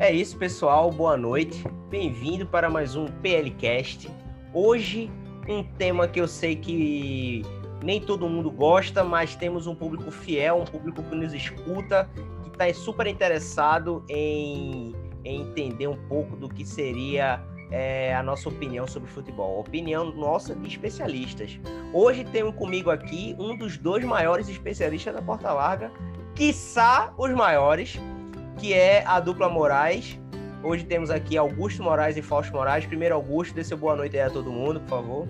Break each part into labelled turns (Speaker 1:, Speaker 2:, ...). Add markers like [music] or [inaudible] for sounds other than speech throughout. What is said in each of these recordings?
Speaker 1: É isso, pessoal. Boa noite. Bem-vindo para mais um PLcast. Hoje, um tema que eu sei que nem todo mundo gosta, mas temos um público fiel, um público que nos escuta, que está super interessado em, em, entender um pouco do que seria é, a nossa opinião sobre futebol. Opinião nossa de especialistas. Hoje tenho comigo aqui um dos dois maiores especialistas da Porta Larga, quiçá os maiores, que é a dupla Moraes. Hoje temos aqui Augusto Moraes e Fausto Moraes. Primeiro, Augusto, dê seu boa noite aí a todo mundo, por favor.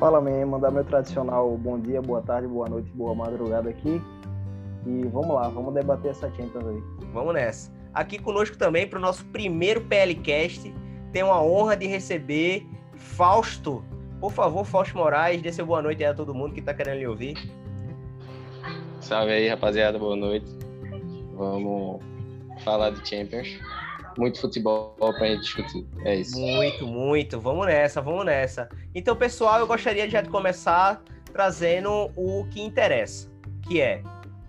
Speaker 2: Fala, man. Mandar meu tradicional bom dia, boa tarde, boa noite, boa madrugada aqui. E vamos lá, vamos debater essa Champions aí.
Speaker 1: Vamos nessa. Aqui conosco também para o nosso primeiro PLCast. Tenho a honra de receber Fausto. Por favor, Fausto Moraes, dê seu boa noite aí a todo mundo que está querendo lhe ouvir.
Speaker 3: Salve aí, rapaziada, boa noite. Vamos falar de Champions. Muito futebol pra gente discutir. É isso.
Speaker 1: Muito, muito. Vamos nessa, vamos nessa. Então, pessoal, eu gostaria já de começar trazendo o que interessa, que é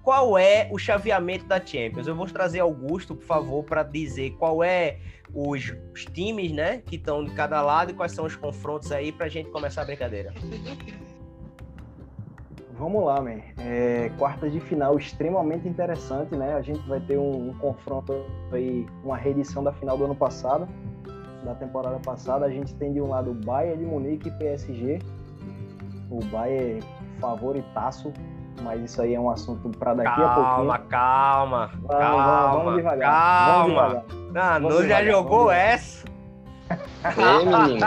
Speaker 1: qual é o chaveamento da Champions. Eu vou trazer Augusto, por favor, para dizer qual é os, os, times, né, que estão de cada lado e quais são os confrontos aí para a gente começar a brincadeira.
Speaker 2: Vamos lá, man. É, quarta de final extremamente interessante, né? A gente vai ter um, um, confronto aí, uma reedição da final do ano passado, da temporada passada. A gente tem de um lado Bayern de Munique e PSG. O Bayern favoritaço, mas isso aí é um assunto para daqui
Speaker 1: calma,
Speaker 2: a pouquinho.
Speaker 1: Calma, calma, calma. Vamos devagar. Calma. Vamos devagar. Não, não já jogou essa.
Speaker 3: Ei, menino.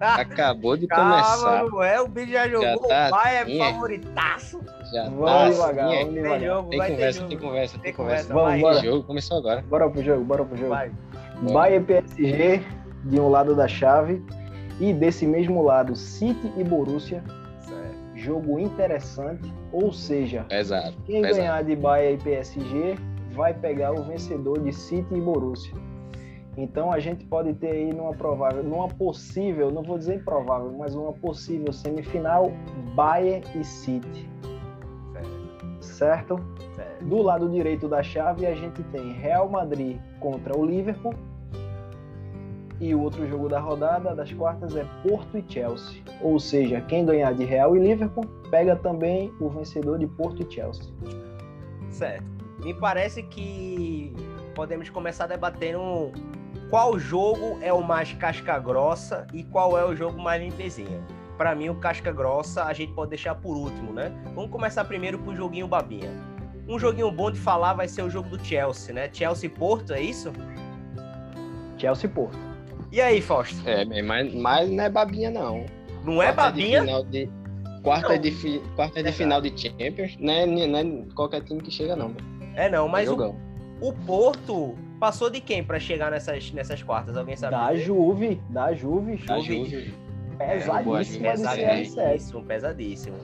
Speaker 3: Acabou de
Speaker 1: Calma,
Speaker 3: começar.
Speaker 1: Não é, o bicho já jogou. Já tá o pai assim, é favoritaço.
Speaker 3: Já
Speaker 2: vamos
Speaker 3: tá
Speaker 2: devagar,
Speaker 3: assim,
Speaker 2: vamos devagar.
Speaker 1: Tem jogo,
Speaker 3: tem conversa, tem conversa, tem
Speaker 1: Tem
Speaker 3: conversa.
Speaker 1: conversa,
Speaker 2: Vamos, bora.
Speaker 3: jogo começou agora.
Speaker 2: Bora pro jogo, bora pro jogo.
Speaker 1: Vai.
Speaker 2: E PSG de um lado da chave e desse mesmo lado City e Borussia.
Speaker 1: Certo.
Speaker 2: Jogo interessante, ou seja,
Speaker 3: Pesado.
Speaker 2: quem
Speaker 3: pesado.
Speaker 2: ganhar de Bayern e PSG vai pegar o vencedor de City e Borussia. Então a gente pode ter aí numa provável, numa possível, não vou dizer improvável, mas uma possível semifinal Bayern e City, certo?
Speaker 1: Certo.
Speaker 2: Do lado direito da chave a gente tem Real Madrid contra o Liverpool. E o outro jogo da rodada das quartas é Porto e Chelsea. Ou seja, quem ganhar de Real e Liverpool pega também o vencedor de Porto e Chelsea.
Speaker 1: Certo. Me parece que podemos começar debatendo qual jogo é o mais casca grossa e qual é o jogo mais limpezinha. Para mim, o casca grossa a gente pode deixar por último, né? Vamos começar primeiro com o joguinho babinha. Um joguinho bom de falar vai ser o jogo do Chelsea, né? Chelsea e Porto, é isso?
Speaker 2: Chelsea e Porto.
Speaker 1: E aí, Fausto?
Speaker 3: É, mas, mas não é babinha, não.
Speaker 1: Não é
Speaker 3: Quarta de
Speaker 1: babinha?
Speaker 3: final de- Quarta,
Speaker 1: Não.
Speaker 3: de, fi- quarta de
Speaker 1: Exato.
Speaker 3: final de Champions, não é, não é qualquer time que chega, não.
Speaker 1: É não, mas o,
Speaker 3: Jogão.
Speaker 1: o Porto passou de quem para chegar nessas, nessas quartas? Alguém sabe?
Speaker 2: Da
Speaker 1: dizer?
Speaker 2: Juve, da Juve,
Speaker 1: Juve.
Speaker 3: Juve.
Speaker 2: pesadíssima
Speaker 3: É, boa,
Speaker 2: CR7.
Speaker 1: Pesadíssimo, pesadíssimo.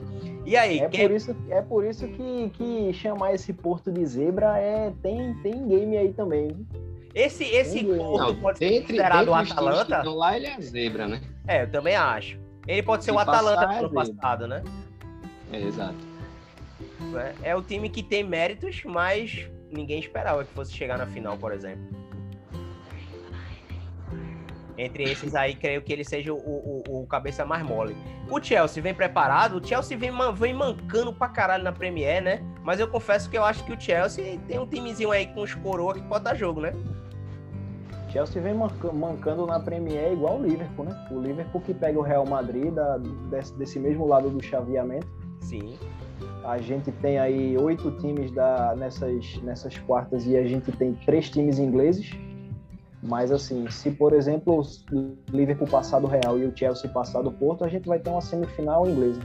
Speaker 1: E aí,
Speaker 2: É
Speaker 1: quem...
Speaker 2: por isso, é por isso que, que chamar esse Porto de zebra é tem, tem game aí também.
Speaker 1: esse, esse
Speaker 2: Não,
Speaker 1: Porto
Speaker 3: Não,
Speaker 1: pode ser considerado o Atalanta?
Speaker 3: estão lá, ele é a zebra, né?
Speaker 1: É, eu também acho. Ele pode ser
Speaker 3: Se
Speaker 1: o Atalanta
Speaker 3: passar,
Speaker 1: do
Speaker 3: é
Speaker 1: ano passado, né?
Speaker 3: É, exato.
Speaker 1: É- É o time que tem méritos, mas ninguém esperava que fosse chegar na final, por exemplo. Entre esses aí, creio que ele seja o, o, o cabeça mais mole. O Chelsea vem preparado, o Chelsea vem, vem mancando pra caralho na Premier, né? Mas eu confesso que eu acho que o Chelsea tem um timezinho aí com os coroa que pode dar jogo, né?
Speaker 2: Chelsea vem manca- mancando na Premier igual o Liverpool, né? O Liverpool que pega o Real Madrid da- desse, desse mesmo lado do chaveamento.
Speaker 1: Sim.
Speaker 2: A gente tem aí oito times da, nessas, nessas quartas e a gente tem três times ingleses. Mas assim, se por exemplo o Liverpool passar do Real e o Chelsea passar do Porto, a gente vai ter uma semifinal inglesa.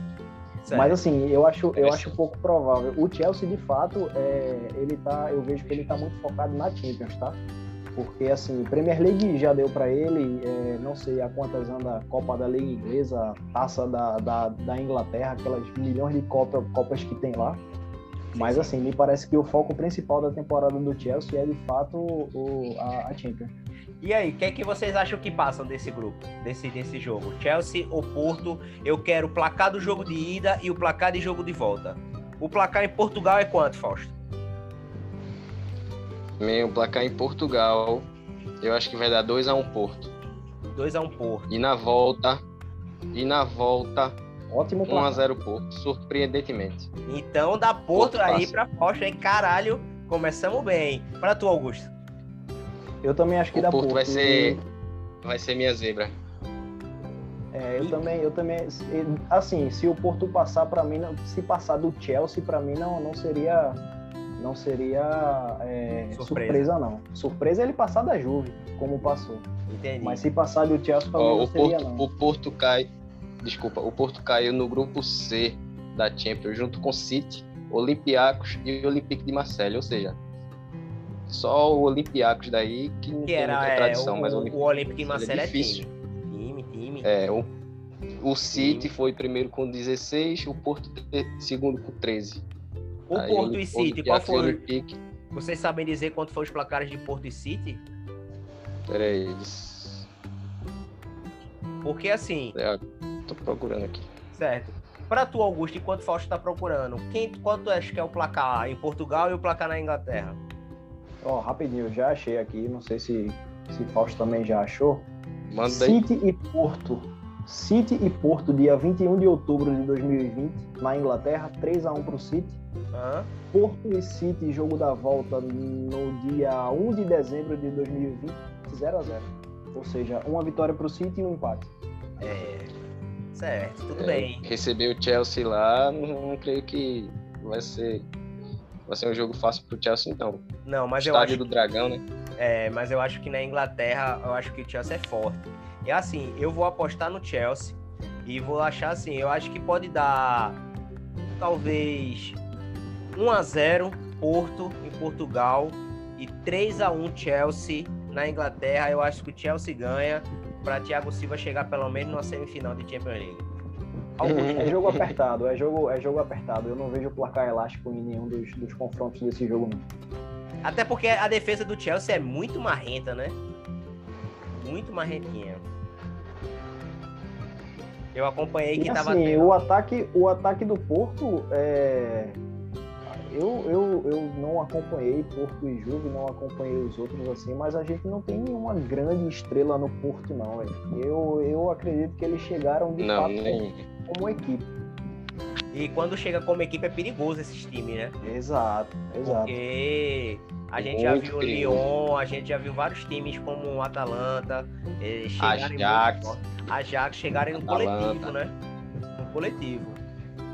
Speaker 1: Certo.
Speaker 2: Mas assim, eu acho, eu acho pouco provável. O Chelsea, de fato, é, ele tá, eu vejo que ele tá muito focado na Champions, tá? Porque assim, Premier League já deu para ele, é, não sei a quantas anda a Copa da Liga Inglesa, Taça da, da, da Inglaterra, aquelas milhões de Copa, Copas que tem lá. Mas assim, me parece que o foco principal da temporada do Chelsea é de fato o, a, a Champions.
Speaker 1: E aí, o que é que vocês acham que passam desse grupo, desse, desse jogo? Chelsea ou Porto? Eu quero o placar do jogo de ida e o placar de jogo de volta. O placar em Portugal é quanto, Fausto?
Speaker 3: Meu placar em Portugal, eu acho que vai dar 2x1 um Porto.
Speaker 1: 2x1 um Porto.
Speaker 3: E na volta, e na volta,
Speaker 2: Ótimo
Speaker 3: 1x0 Porto, surpreendentemente.
Speaker 1: Então dá Porto, Porto aí pra Porsche, hein? Caralho, começamos bem. Pra tu, Augusto.
Speaker 2: Eu também acho que
Speaker 3: o
Speaker 2: dá
Speaker 3: Porto.
Speaker 2: Porto
Speaker 3: vai ser, vai ser minha zebra.
Speaker 2: É, eu e... também, eu também, assim, se o Porto passar para mim, se passar do Chelsea para mim não, não seria, não seria é, surpresa. surpresa. não. Surpresa é ele passar da Juve, como passou. Entendi. Mas se passar do Chelsea para não
Speaker 3: o
Speaker 2: seria
Speaker 3: Porto,
Speaker 2: não.
Speaker 3: O Porto cai, desculpa, o Porto caiu no grupo C da Champions junto com City, Olympiacos e Olympique de Marseille, ou seja, só o Olympiacos daí que não
Speaker 1: que
Speaker 3: tem
Speaker 1: era,
Speaker 3: muita tradição,
Speaker 1: é, o,
Speaker 3: mas o
Speaker 1: Olympique de Marseille é,
Speaker 3: é difícil.
Speaker 1: time. Time, time.
Speaker 3: É, o, o City foi primeiro com 16, o Porto segundo com 13.
Speaker 1: O
Speaker 3: Aí,
Speaker 1: Porto e City, qual foi?
Speaker 3: Olympique,
Speaker 1: Vocês sabem dizer quanto foram os placares de Porto e City?
Speaker 3: Peraí.
Speaker 1: Porque assim.
Speaker 3: É, tô procurando aqui.
Speaker 1: Certo. Para tu, Augusto, enquanto Fausto está procurando, quem, quanto acha que é o placar em Portugal e o placar na Inglaterra?
Speaker 2: Ó, oh, rapidinho, já achei aqui, não sei se, se Fausto também já achou.
Speaker 3: Manda
Speaker 2: City aí. e Porto. City e Porto, dia 21 de outubro de 2020, na Inglaterra, 3 a 1 para o City.
Speaker 1: Uhum.
Speaker 2: Porto e City, jogo da volta no dia 1 de dezembro de 2020, 0 a 0 Ou seja, uma vitória para o City e um empate.
Speaker 1: É, certo, tudo
Speaker 3: é,
Speaker 1: bem.
Speaker 3: Receber o Chelsea lá, não, não, creio que vai ser, vai ser um jogo fácil para o Chelsea, então.
Speaker 1: Não, mas
Speaker 3: Estádio
Speaker 1: eu acho
Speaker 3: do Dragão, né?
Speaker 1: É, mas eu acho que na Inglaterra, eu acho que o Chelsea é forte. É assim, eu vou apostar no Chelsea e vou achar assim, eu acho que pode dar talvez 1 a 0 Porto em Portugal e 3 a 1 Chelsea na Inglaterra. Eu acho que o Chelsea ganha para Thiago Silva chegar pelo menos na semifinal de Champions League.
Speaker 2: É jogo apertado, é jogo, é jogo apertado. Eu não vejo placar elástico em nenhum dos, dos confrontos desse jogo, não.
Speaker 1: Até porque a defesa do Chelsea é muito marrenta, né? Muito marrentinha. Eu acompanhei que
Speaker 2: e,
Speaker 1: tava.
Speaker 2: Assim, o ataque, o ataque do Porto é. Eu, eu, eu não acompanhei Porto e Juve, não acompanhei os outros assim, mas a gente não tem nenhuma grande estrela no Porto, não. Eu, eu acredito que eles chegaram de
Speaker 3: não,
Speaker 2: fato
Speaker 3: nem...
Speaker 2: como equipe.
Speaker 1: E quando chega como equipe é perigoso esses times, né?
Speaker 2: Exato, exato.
Speaker 1: Porque a gente
Speaker 3: Muito
Speaker 1: já viu o
Speaker 3: perigoso.
Speaker 1: Lyon, a gente já viu vários times como o Atalanta, eh, chegarem
Speaker 3: Ajax.
Speaker 1: muito forte. Ajax chegarem no
Speaker 3: Atalanta.
Speaker 1: coletivo, né? No coletivo.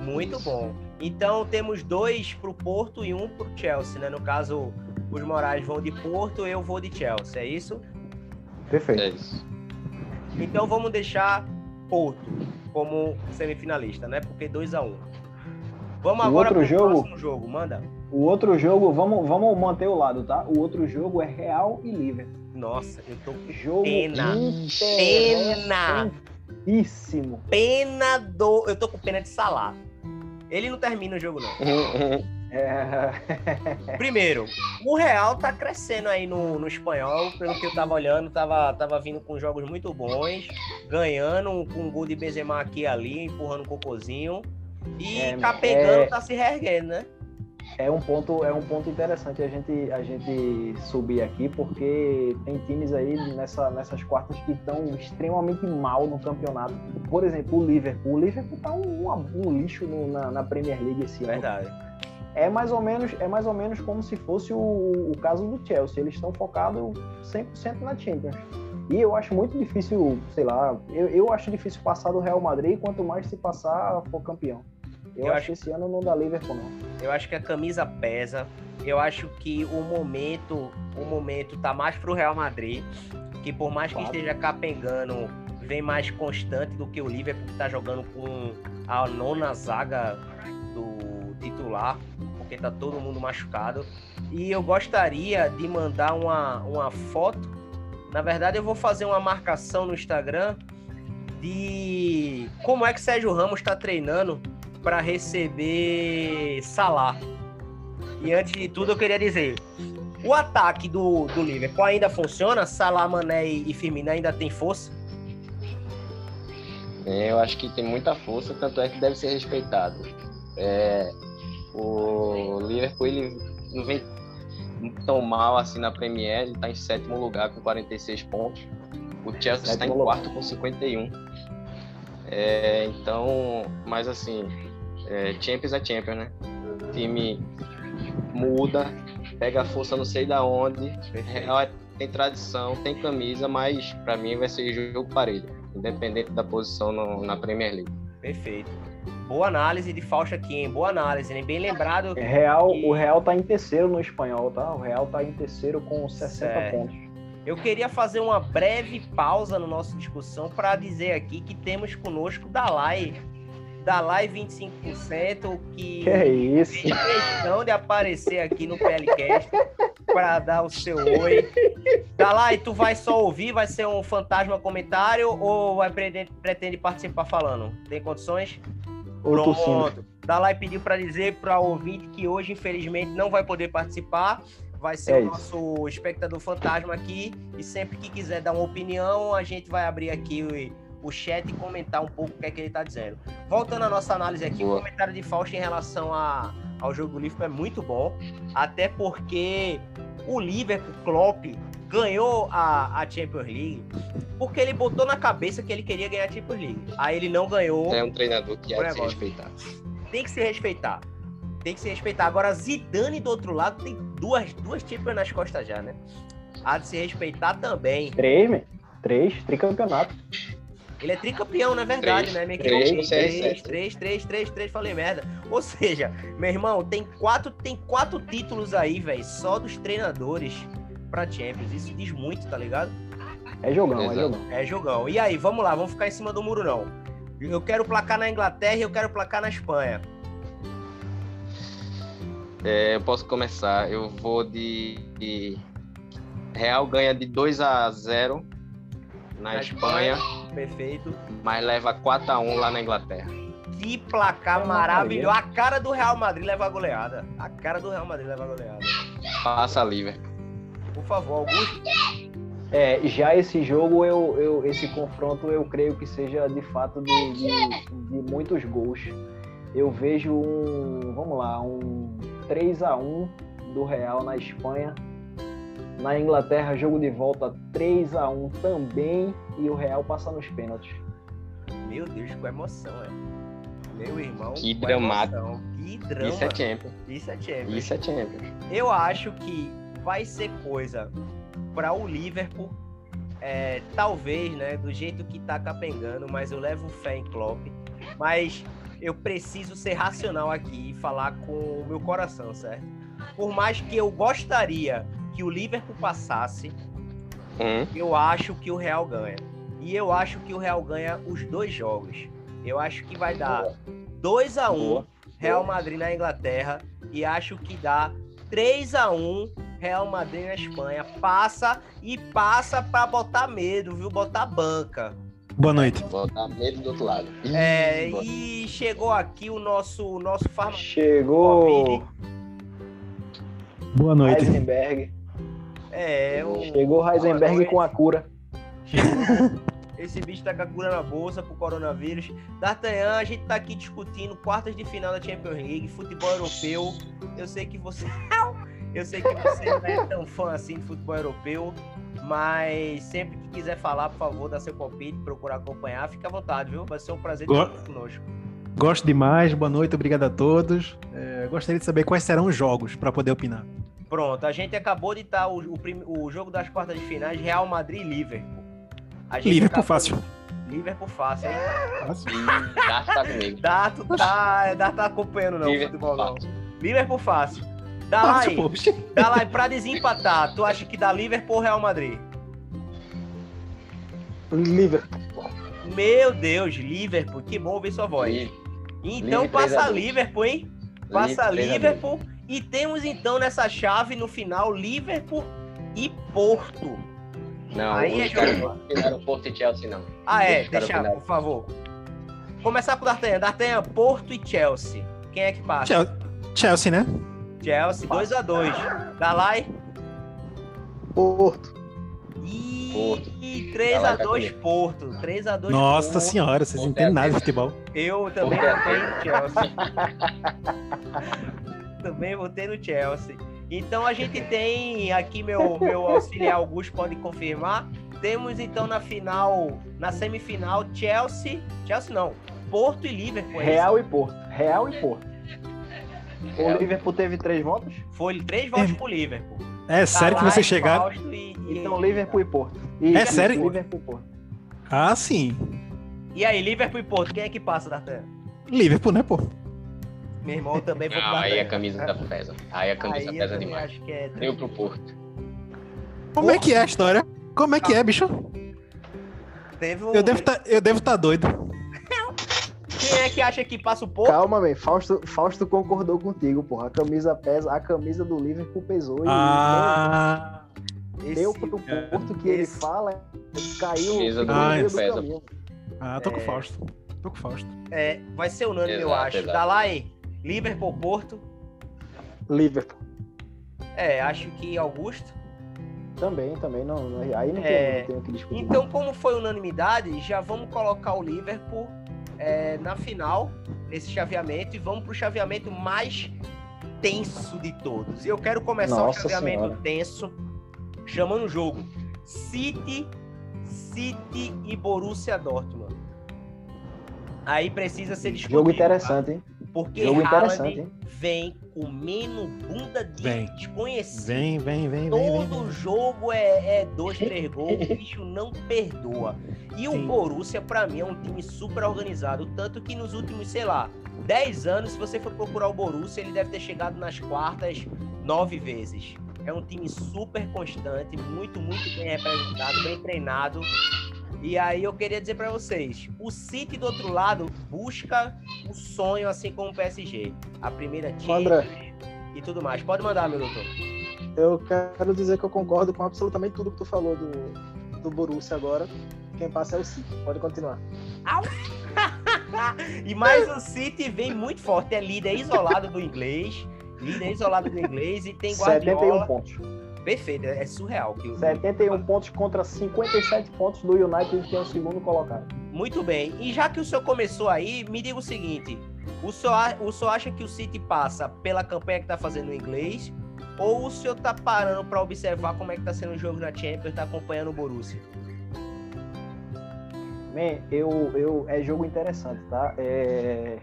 Speaker 1: Muito
Speaker 3: Isso.
Speaker 1: bom. Então temos dois pro Porto e um pro Chelsea, né? No caso, os Moraes vão de Porto, eu vou de Chelsea, é isso?
Speaker 2: Perfeito.
Speaker 3: É isso.
Speaker 1: Então vamos deixar Porto como semifinalista, né? Porque 2 a 1 um. Vamos
Speaker 2: O
Speaker 1: agora
Speaker 2: outro
Speaker 1: pro
Speaker 2: jogo?
Speaker 1: próximo jogo, manda.
Speaker 2: O outro jogo, vamos, vamos manter o lado, tá? O outro jogo é Real e Liverpool.
Speaker 1: Nossa, eu tô com
Speaker 2: Jogo
Speaker 1: Pena.
Speaker 2: interessantíssimo.
Speaker 1: pena do. Eu tô com pena de Salah. Ele não termina o jogo, não. [laughs]
Speaker 2: É...
Speaker 1: Primeiro, o Real tá crescendo aí no, no espanhol, pelo que eu tava olhando, tava, tava vindo com jogos muito bons, ganhando com um gol de Benzema aqui e ali, empurrando o cocôzinho. E
Speaker 2: É,
Speaker 1: tá pegando,
Speaker 2: é-
Speaker 1: tá se reerguendo, né?
Speaker 2: É um ponto, é um ponto interessante a gente, a gente subir aqui, porque tem times aí nessa, nessas quartas que estão extremamente mal no campeonato. Por exemplo, o Liverpool. O Liverpool tá um, um lixo no- na, na Premier League esse ano.
Speaker 1: Verdade.
Speaker 2: É mais ou menos, é mais ou menos como se fosse o, o caso do Chelsea. Eles estão focados 100% na Champions. E eu acho muito difícil, sei lá, eu, eu acho difícil passar do Real Madrid, quanto mais se passar for campeão. Eu,
Speaker 1: Eu
Speaker 2: acho que esse ano não dá Liverpool, não.
Speaker 1: Eu acho que a camisa pesa. Eu acho que o momento, o momento tá mais pro Real Madrid, que por mais que
Speaker 2: Claro.
Speaker 1: esteja capengando, vem mais constante do que o Liverpool que tá jogando com a nona zaga do titular, porque tá todo mundo machucado. E eu gostaria de mandar uma, uma foto. Na verdade, eu vou fazer uma marcação no Instagram de como é que Sérgio Ramos está treinando para receber Salah. E antes de tudo, eu queria dizer: o ataque do, do Liverpool ainda funciona? Salah, Mané e Firmino ainda tem força?
Speaker 3: É, Eu acho que tem muita força, tanto é que deve ser respeitado. É, o Liverpool ele não vem, tão mal assim na Premier, ele tá em sétimo lugar com 46 pontos. O Chelsea está em quarto com 51. É, então, mas assim, é, Champions é Champions, né? O time muda, pega força não sei da onde. Real é, tem tradição, tem camisa, mas para mim vai ser jogo parelho, independente da posição no, na Premier League.
Speaker 1: Perfeito. Boa análise de Fausto aqui, hein? Boa análise, né? Bem lembrado.
Speaker 2: Real, que... O Real tá em terceiro no espanhol, tá? O Real tá em terceiro com 60 certo. pontos.
Speaker 1: Eu queria fazer uma breve pausa na nossa discussão para dizer aqui que temos conosco Dalai da live 25%, que,
Speaker 2: que é isso? fez
Speaker 1: questão de aparecer aqui no PLCast para dar o seu oi. Dalai, tu vai só ouvir, vai ser um fantasma comentário ou vai pretende, pretende participar falando? Tem condições? Pronto. Dalai pediu para dizer para o ouvinte que hoje, infelizmente, não vai poder participar. Vai ser é o nosso espectador fantasma aqui. E sempre que quiser dar uma opinião, a gente vai abrir aqui o chat e comentar um pouco o que é que ele está dizendo. Voltando à nossa análise aqui, Boa. o comentário de Fausto em relação a, ao jogo do Liverpool é muito bom, até porque o Liverpool, Klopp, ganhou a, a Champions League porque ele botou na cabeça que ele queria ganhar a Champions League. Aí ele não ganhou.
Speaker 3: É um treinador que há de se respeitar.
Speaker 1: Tem que se respeitar. Tem que se respeitar. Agora, Zidane do outro lado tem duas, duas Champions nas costas já, né? Há de se respeitar também.
Speaker 2: Três, né? Três, tricampeonato.
Speaker 1: Ele é tricampeão, na verdade,
Speaker 3: três,
Speaker 1: né? Me
Speaker 3: três,
Speaker 1: três, três, três, três, três, falei merda. Ou seja, meu irmão, tem quatro, tem quatro títulos aí, velho, só dos treinadores pra Champions. Isso diz muito, tá ligado?
Speaker 2: É jogão, Exato. é jogão.
Speaker 1: É jogão. E aí, vamos lá, vamos ficar em cima do muro, não. Eu quero placar na Inglaterra e eu quero placar na Espanha.
Speaker 3: É, eu posso começar. Eu vou de, de... Real ganha de 2 a 0 na, na Espanha, Espanha.
Speaker 1: Perfeito.
Speaker 3: Mas leva 4x1 lá na Inglaterra.
Speaker 1: Que placar maravilhoso. A cara do Real Madrid leva a goleada. A cara do Real Madrid leva a goleada.
Speaker 3: Passa Liverpool.
Speaker 1: Por favor, Augusto.
Speaker 2: É, já esse jogo, eu, eu, esse confronto, eu creio que seja de fato de, de, de muitos gols. Eu vejo um, vamos lá, um 3 a 1 do Real na Espanha na Inglaterra, jogo de volta 3 a 1 também e o Real passa nos pênaltis.
Speaker 1: Meu Deus, com emoção, é. Meu irmão,
Speaker 3: que dramático.
Speaker 1: Que drama.
Speaker 3: Isso é Champions.
Speaker 1: Isso é Champions.
Speaker 3: Isso é Champions.
Speaker 1: Eu acho que vai ser coisa para o Liverpool, é, talvez, né, do jeito que tá capengando, mas eu levo fé em Klopp. Mas eu preciso ser racional aqui e falar com o meu coração, certo? Por mais que eu gostaria que o Liverpool passasse, hum. eu acho que o Real ganha. E eu acho que o Real ganha os dois jogos. Eu acho que vai dar 2 a 1 um, Real Madrid na Inglaterra e acho que dá 3 a 1 Real Madrid na Espanha. Passa e passa para botar medo, viu? Botar banca.
Speaker 4: Boa noite.
Speaker 3: Botar medo do outro lado.
Speaker 1: É, e chegou aqui o nosso o nosso
Speaker 2: farmacêutico. Chegou.
Speaker 4: Boa noite.
Speaker 2: Heisenberg.
Speaker 1: É, o...
Speaker 2: Chegou Heisenberg com a cura. [laughs]
Speaker 1: Esse bicho tá com a cura na bolsa pro coronavírus. D'Artagnan, a gente tá aqui discutindo quartas de final da Champions League, futebol europeu. Eu sei que você. Eu sei que você não é tão fã assim de futebol europeu, mas sempre que quiser falar, por favor, dá seu palpite, procurar acompanhar, fica à vontade, viu? Vai ser um prazer
Speaker 4: ter você conosco. Gosto demais, boa noite, obrigado a todos. É, gostaria de saber quais serão os jogos para poder opinar.
Speaker 1: Pronto, a gente acabou de estar o, o, o, jogo das quartas de finais Real Madrid e Liverpool.
Speaker 4: Liverpool fácil.
Speaker 1: Liverpool fácil, hein?
Speaker 3: Fácil. Dato tá comigo.
Speaker 1: Dato tá, Dato tá acompanhando não, Liverpool futebol não. Liverpool fácil. Dá lá aí. Dá lá aí pra desempatar. Tu acha que dá Liverpool ou Real Madrid?
Speaker 2: Liverpool.
Speaker 1: Meu Deus, Liverpool. Que bom ouvir sua voz. Então passa Liverpool, hein? Passa Liverpool e temos então nessa chave no final Liverpool e Porto.
Speaker 3: Não, Aí é jogo. Não Porto e Chelsea, não.
Speaker 1: Ah, é, deixa, por favor. Começar com o D'Artagnan. D'Artagnan, Porto e Chelsea. Quem é que passa?
Speaker 4: Chelsea, né?
Speaker 1: Chelsea, 2x2. Dalai?
Speaker 2: Porto.
Speaker 1: E 3x2 Porto. 3x2
Speaker 4: Nossa Porto. senhora, vocês não entendem nada de futebol.
Speaker 1: Eu também votei no Chelsea. [laughs] também votei no Chelsea. Então a gente [laughs] tem aqui meu meu auxiliar Augusto pode confirmar. Temos então na final, na semifinal, Chelsea, Chelsea não, Porto e Liverpool. é
Speaker 2: Real e Porto. Real e Porto. O. Liverpool teve três votos?
Speaker 1: Foi três votos pro Liverpool.
Speaker 4: É sério que você chegar.
Speaker 1: E, e-
Speaker 2: Então, Liverpool e Porto.
Speaker 4: É sério?
Speaker 2: Liverpool e Porto.
Speaker 4: Ah, sim.
Speaker 1: E aí, Liverpool e Porto, quem é que passa da terra?
Speaker 4: Liverpool, né, pô?
Speaker 1: Meu irmão também vou
Speaker 3: Não, aí a camisa tá pesa. Aí a camisa
Speaker 1: Aí
Speaker 3: pesa demais.
Speaker 1: acho que é
Speaker 3: Deu pro Porto.
Speaker 4: Como é que é a história? Como é que é, bicho?
Speaker 1: Teve um...
Speaker 4: Eu devo tá, eu devo tá doido.
Speaker 1: Quem é que acha que passa o Porto?
Speaker 2: Calma, velho. Fausto, Fausto concordou contigo, porra. A camisa pesa, a camisa do Liverpool pesou e
Speaker 4: Ah,
Speaker 1: Esse-
Speaker 2: deu pro Porto que ele
Speaker 1: esse-
Speaker 2: fala, caiu
Speaker 3: Camisa
Speaker 4: do
Speaker 2: no meio
Speaker 3: Liverpool pesa.
Speaker 2: caminho.
Speaker 4: ah, tô com o Fausto. Tô com o Fausto.
Speaker 1: É, vai ser unânime, eu
Speaker 3: Exato,
Speaker 1: acho.
Speaker 3: exato.
Speaker 1: Dalai, Liverpool, Porto.
Speaker 2: Liverpool.
Speaker 1: É, acho que Augusto.
Speaker 2: Também, também. Não, não- aí não tem,
Speaker 1: É,
Speaker 2: não tem o que discutir.
Speaker 1: Então, como foi unanimidade, já vamos colocar o Liverpool é, na final, nesse chaveamento, e vamos pro chaveamento mais tenso de todos. E eu quero começar
Speaker 2: Nossa
Speaker 1: o chaveamento
Speaker 2: Senhora.
Speaker 1: tenso, chamando o jogo City, City e Borussia Dortmund. Aí precisa ser discutido.
Speaker 2: Jogo
Speaker 1: tá?
Speaker 2: interessante, hein?
Speaker 1: Porque
Speaker 2: Jogo
Speaker 1: Haaland vem comendo bunda de
Speaker 4: Vem.
Speaker 1: desconhecido.
Speaker 4: Vem, vem, vem, vem, vem.
Speaker 1: Todo
Speaker 4: vem.
Speaker 1: jogo é, é dois, [laughs] três gols, o bicho não perdoa. E o
Speaker 4: Sim.
Speaker 1: Borussia, pra mim, é um time super organizado. Tanto que nos últimos, sei lá, 10 anos, se você for procurar o Borussia, ele deve ter chegado nas quartas nove vezes. É um time super constante, muito, muito bem representado, bem treinado. E aí eu queria dizer pra vocês, o City do outro lado busca o sonho, assim como o PSG. A primeira time e tudo mais. Pode mandar, meu doutor.
Speaker 5: Eu quero dizer que eu concordo com absolutamente tudo que tu falou do, do Borussia agora. Quem passa é o City. Pode continuar. [laughs]
Speaker 1: e mais o City vem muito forte, é líder isolado do inglês, líder isolado do inglês e tem
Speaker 2: 71
Speaker 1: Guardiola.
Speaker 2: pontos.
Speaker 1: Perfeito, é surreal. Que o-
Speaker 2: 71 pontos contra 57 pontos do United, que é o segundo colocado.
Speaker 1: Muito bem. E já que o senhor começou aí, me diga o seguinte: o senhor, o senhor acha que o City passa pela campanha que tá fazendo no inglês? Ou o senhor tá parando para observar como é que tá sendo o jogo na Champions, tá acompanhando o Borussia?
Speaker 2: Man, eu, eu, é jogo interessante, tá? É,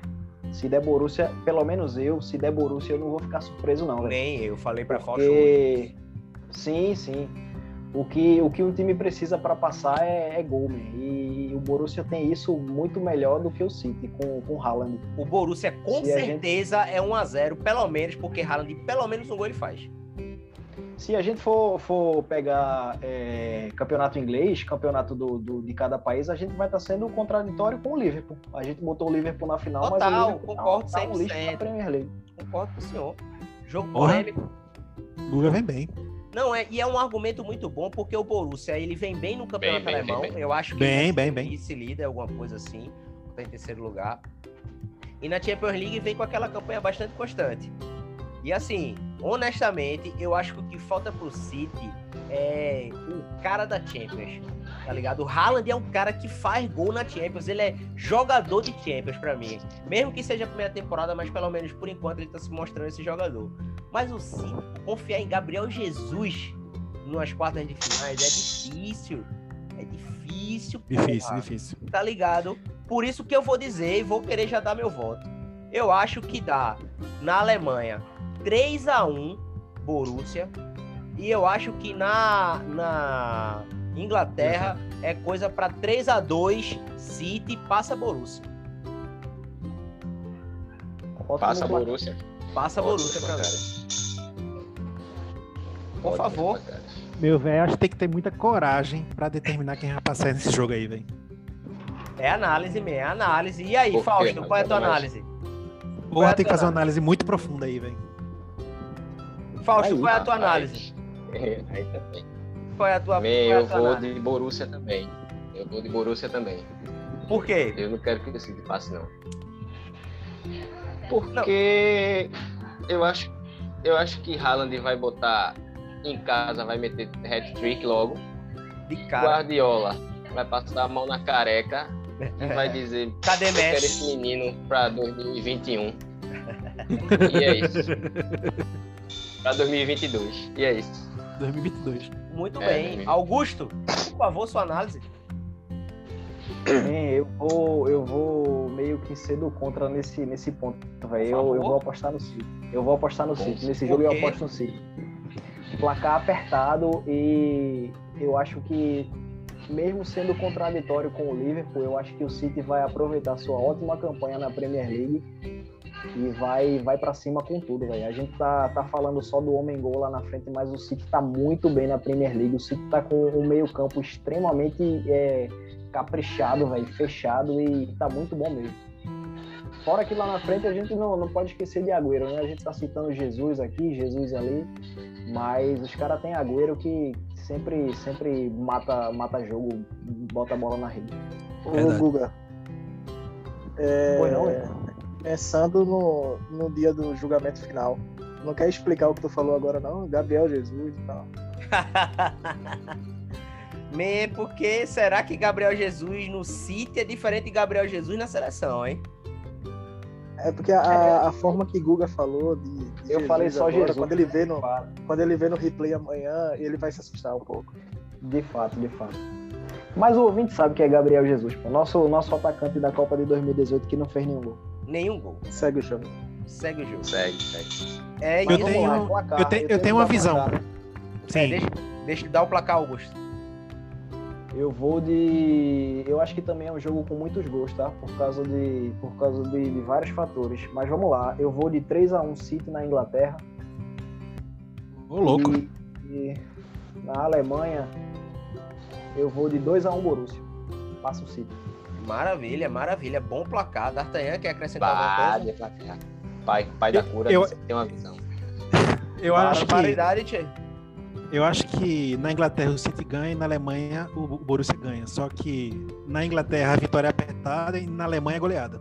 Speaker 2: se der Borussia, pelo menos eu, se der Borussia, eu não vou ficar surpreso, não, velho.
Speaker 1: Nem eu, falei pra Fausto hoje.
Speaker 2: Sim, sim. O que, o que um time precisa para passar é, é gol, man. E o Borussia tem isso muito melhor do que o City, com, com o Haaland.
Speaker 1: O Borussia com
Speaker 2: Se a gente-
Speaker 1: certeza é 1 a 0 pelo menos, porque Haaland pelo menos um gol ele faz.
Speaker 2: Se a gente for, for pegar é, campeonato inglês, campeonato do, do- de cada país, a gente vai estar sendo contraditório com o Liverpool. A gente botou o Liverpool na final, mas
Speaker 1: Total,
Speaker 2: o Liverpool
Speaker 1: concordo
Speaker 2: tá, tá um lixo
Speaker 1: 100%.
Speaker 2: na Premier League.
Speaker 1: Concordo com o senhor. Jogo polêmico.
Speaker 4: Lula vem bem.
Speaker 1: Não, é, e é um argumento muito bom, porque o Borussia, ele vem bem no campeonato
Speaker 3: Bem,
Speaker 1: alemão.
Speaker 3: bem, bem.
Speaker 1: Eu acho que
Speaker 4: Bem,
Speaker 1: ele
Speaker 4: bem,
Speaker 1: é
Speaker 4: bem.
Speaker 1: vice-líder, alguma coisa assim. Tá em terceiro lugar. E na Champions League vem com aquela campanha bastante constante. E assim, honestamente, eu acho que o que falta pro City é o cara da Champions. Tá ligado? O Haaland é um cara que faz gol na Champions. Ele é jogador de Champions pra mim. Mesmo que seja a primeira temporada, mas pelo menos por enquanto ele tá se mostrando esse jogador. Mas o City, confiar em Gabriel Jesus nas quartas de finais é difícil. É difícil.
Speaker 4: Difícil,
Speaker 1: porra.
Speaker 4: difícil.
Speaker 1: Tá ligado? Por isso que eu vou dizer e vou querer já dar meu voto. Eu acho que dá na Alemanha 3 a 1 Borussia. E eu acho que na, na Inglaterra é coisa pra 3 a 2 City passa Borussia.
Speaker 3: Passa. Borussia.
Speaker 1: Passa Borussia pra mim. Por favor.
Speaker 4: Meu velho, acho que tem que ter muita coragem pra determinar quem vai passar nesse jogo aí, velho.
Speaker 1: É análise mesmo, é análise. E aí, Fausto, qual é a tua análise?
Speaker 4: Porra,
Speaker 1: é
Speaker 4: tem que fazer uma análise muito profunda aí, velho.
Speaker 1: Fausto,
Speaker 2: Aí,
Speaker 1: qual é a tua análise?
Speaker 3: é, Aí também.
Speaker 1: Qual é a tua, qual é a
Speaker 3: eu
Speaker 1: tua
Speaker 3: vou
Speaker 1: análise?
Speaker 3: de Borussia também. Eu vou de Borussia também.
Speaker 1: Por quê?
Speaker 3: Eu não quero que o City passe, não. Porque eu acho, eu acho que Haaland vai botar em casa, vai meter hat-trick logo.
Speaker 1: De cara.
Speaker 3: Guardiola vai passar a mão na careca e vai dizer [laughs]
Speaker 1: Cadê
Speaker 3: eu quero
Speaker 1: Messi?
Speaker 3: esse menino pra 2021. [laughs] e é isso. Pra 2022. E é isso.
Speaker 4: 2022.
Speaker 1: Muito
Speaker 3: É,
Speaker 1: bem.
Speaker 3: amigo.
Speaker 1: Augusto, por favor, sua análise.
Speaker 2: Bem, eu vou, eu vou meio que cedo contra nesse, nesse ponto, velho. Eu, eu vou apostar no City. Eu vou apostar no City. Nesse jogo eu aposto no City. Placar apertado e eu acho que, mesmo sendo contraditório com o Liverpool, eu acho que o City vai aproveitar sua ótima campanha na Premier League e vai, vai para cima com tudo, velho. A gente tá, tá falando só do homem gol lá na frente, mas o City tá muito bem na Premier League. O City tá com um meio-campo extremamente é, caprichado, velho, fechado e tá muito bom mesmo. Fora que lá na frente a gente não, não pode esquecer de Agüero, né? A gente tá citando Jesus aqui, Jesus ali, mas os caras têm Agüero que sempre, sempre mata, mata jogo, bota a bola na rede.
Speaker 5: Ô. Guga. É,
Speaker 2: Pois não, é?
Speaker 5: Pensando no, no dia do julgamento final. Não quer explicar o que tu falou agora, não? Gabriel Jesus e tal. [laughs]
Speaker 1: Me, porque será que Gabriel Jesus no City é diferente de Gabriel Jesus na seleção, hein?
Speaker 5: É porque a, a forma que Guga falou de, de
Speaker 2: Eu
Speaker 5: Jesus
Speaker 2: falei só
Speaker 5: agora,
Speaker 2: Jesus.
Speaker 5: Quando ele, vê no, quando ele vê no replay amanhã, ele vai se assustar um pouco.
Speaker 2: de fato, de fato. Mas o ouvinte sabe que é Gabriel Jesus, pô. Nosso, nosso atacante da Copa de 2018 que não fez nenhum gol.
Speaker 1: Nenhum gol.
Speaker 5: Segue o jogo.
Speaker 1: Segue o jogo.
Speaker 3: Segue, segue.
Speaker 1: É
Speaker 4: Eu
Speaker 1: isso.
Speaker 4: tenho-
Speaker 2: lá, placar.
Speaker 4: eu tenho- eu
Speaker 2: que
Speaker 4: tenho uma visão.
Speaker 2: placar.
Speaker 1: É,
Speaker 4: Sim.
Speaker 1: deixa, deixa eu dar o placar, Augusto.
Speaker 2: Eu vou de. Eu acho que também é um jogo com muitos gols, tá? Por causa de, por causa de, de vários fatores. Mas vamos lá. Eu vou de 3 a 1 City na Inglaterra.
Speaker 4: Ô, louco.
Speaker 2: E, e na Alemanha, eu vou de 2 a 1 Borussia. Passa o City.
Speaker 1: Maravilha, maravilha. Bom placar. D'Artagnan quer acrescentar alguma
Speaker 3: Bah,
Speaker 1: coisa?
Speaker 3: placar. Pai, pai da cura,
Speaker 4: Eu-
Speaker 3: você tem uma visão.
Speaker 4: Eu acho que
Speaker 1: tchê.
Speaker 4: Eu acho que na Inglaterra o City ganha e na Alemanha o Borussia ganha. Só que na Inglaterra a vitória é apertada e na Alemanha é goleada.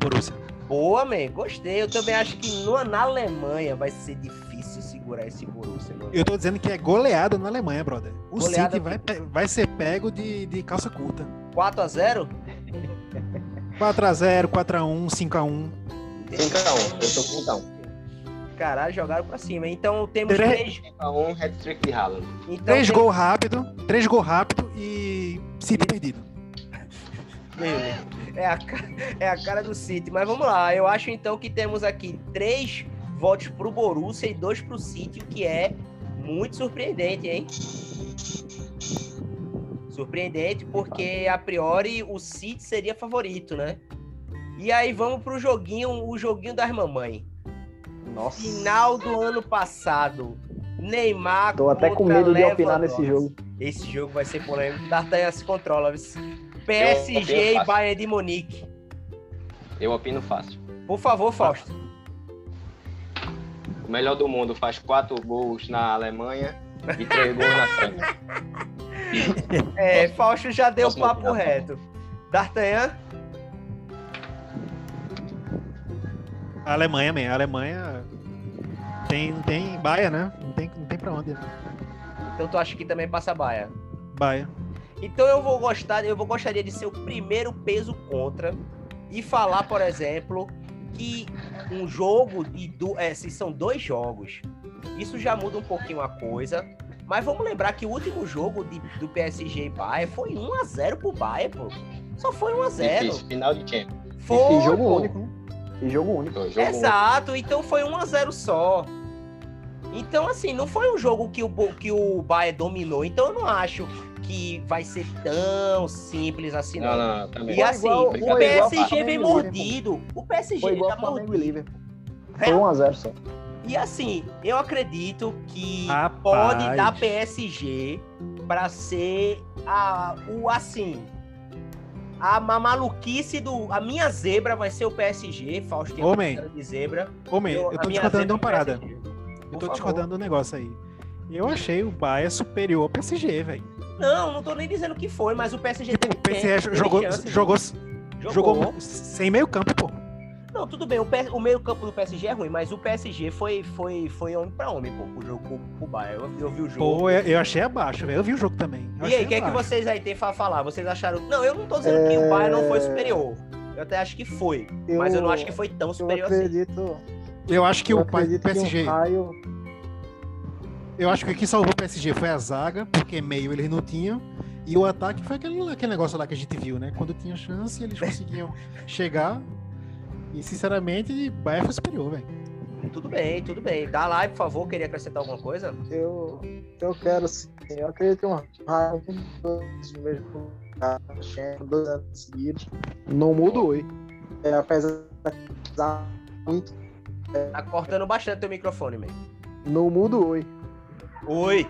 Speaker 4: Borussia.
Speaker 1: Boa, man. Gostei. Eu também acho que no, na Alemanha vai ser difícil segurar esse Borussia. mano.
Speaker 4: Eu tô dizendo que é goleada na Alemanha, brother. O
Speaker 1: Goleada
Speaker 4: City vai, vai ser pego de, de calça curta.
Speaker 1: 4x0?
Speaker 4: 4x0, 4x1, 5x1.
Speaker 3: 5x1, eu tô com 5x1.
Speaker 1: Caralho, jogaram pra cima. Então temos
Speaker 4: Tre-
Speaker 1: três.
Speaker 3: 5x1, hat-trick de Haaland.
Speaker 1: Então,
Speaker 4: Três
Speaker 1: tem-
Speaker 4: gols rápido, três gols rápido e City perdido.
Speaker 1: Beleza. É a, é a cara do City. Mas vamos lá. Eu acho então que temos aqui três votos pro Borussia e dois pro City, o que é muito surpreendente, hein? Surpreendente porque a priori o City seria favorito, né? E aí vamos pro joguinho, o joguinho das mamães.
Speaker 2: Nossa.
Speaker 1: Final do ano passado. Neymar
Speaker 2: Tô até com medo de opinar nesse jogo.
Speaker 1: Esse jogo vai ser polêmico. D'Artagnan se controla. PSG e. Bayern de Munique.
Speaker 3: Eu opino fácil.
Speaker 1: Por favor, Fausto.
Speaker 3: O melhor do mundo faz 4 gols na Alemanha e 3 gols na França. [laughs]
Speaker 1: É, Fausto já deu o
Speaker 3: posso
Speaker 1: papo reto. D'Artagnan,
Speaker 4: A Alemanha, man. A Alemanha tem, não tem baia, né? Não tem, não tem pra onde.
Speaker 1: então tu acha que também passa baia.
Speaker 4: Baia.
Speaker 1: Então eu vou gostar, eu vou gostaria de ser o primeiro peso contra e falar, por exemplo, que um jogo de do, é, se são dois jogos, isso já muda um pouquinho a coisa. Mas vamos lembrar que o último jogo de- do PSG e Bayern foi 1 a 0 pro Bayern, pô. Só foi 1 a 0.
Speaker 3: Difícil, final de Champions.
Speaker 1: Foi,
Speaker 2: e jogo
Speaker 1: pô.
Speaker 2: único, né? E jogo único.
Speaker 3: Foi, jogo único.
Speaker 1: Exato, então foi 1 a 0 só. Então, assim, não foi um jogo que o, que o Bayern dominou. Então, eu não acho que vai ser tão simples assim, não.
Speaker 3: Não, não, também.
Speaker 1: E assim,
Speaker 2: igual-
Speaker 1: o PSG vem mordido. O PSG
Speaker 2: Foi igual
Speaker 1: tá
Speaker 2: Flamengo e
Speaker 1: mordido.
Speaker 2: Liverpool. Foi 1x0 só.
Speaker 1: E assim, eu acredito que
Speaker 4: Rapaz.
Speaker 1: pode dar PSG pra ser a, o assim. A ma- maluquice do. A minha zebra vai ser o PSG. Fausto tem
Speaker 4: Homem.
Speaker 1: de zebra.
Speaker 4: Homem, eu,
Speaker 1: a
Speaker 4: tô discordando de uma parada.
Speaker 1: é PSG.
Speaker 4: Eu tô discordando do negócio aí. Eu achei o Bayern superior ao PSG, velho.
Speaker 1: Não, não tô nem dizendo que foi, mas o PSG
Speaker 4: Tipo,
Speaker 1: teve
Speaker 4: o PSG
Speaker 1: teve
Speaker 4: jogou,
Speaker 1: chance,
Speaker 4: jogou,
Speaker 1: jogou.
Speaker 4: jogou sem meio campo, pô.
Speaker 1: Não, tudo bem, o, P- o meio campo do PSG é ruim, mas o PSG foi, foi, foi homem pra homem, pô, o jogo com o Bayern. Eu, eu vi o jogo.
Speaker 4: Pô, eu, eu achei abaixo, velho. Eu vi o jogo também. Eu
Speaker 1: E aí, o que é que vocês aí têm pra falar? Vocês acharam. Não, eu não tô dizendo que o Bayern não foi superior. Eu até acho que foi. Mas eu não acho que foi tão
Speaker 5: Eu
Speaker 1: superior assim.
Speaker 5: acredito,
Speaker 4: Eu acho que
Speaker 5: eu
Speaker 4: o pai do
Speaker 5: acredito que
Speaker 4: PSG.
Speaker 5: um raio,
Speaker 4: eu acho que o que salvou o PSG foi a zaga, porque meio eles não tinham. E o ataque foi aquele, aquele negócio lá que a gente viu, né? Quando tinha chance, eles [laughs] conseguiam chegar. E, sinceramente, o Bayern foi superior, velho.
Speaker 1: Tudo bem, tudo bem. Dá lá, por favor, queria acrescentar alguma coisa?
Speaker 5: Eu, eu quero sim. Eu acredito em um Bayern dois mesmo dois anos seguidos.
Speaker 2: Não muda oi.
Speaker 5: É, apesar muito.
Speaker 1: Tá cortando bastante teu microfone, man.
Speaker 2: Não muda oi.
Speaker 1: Oi.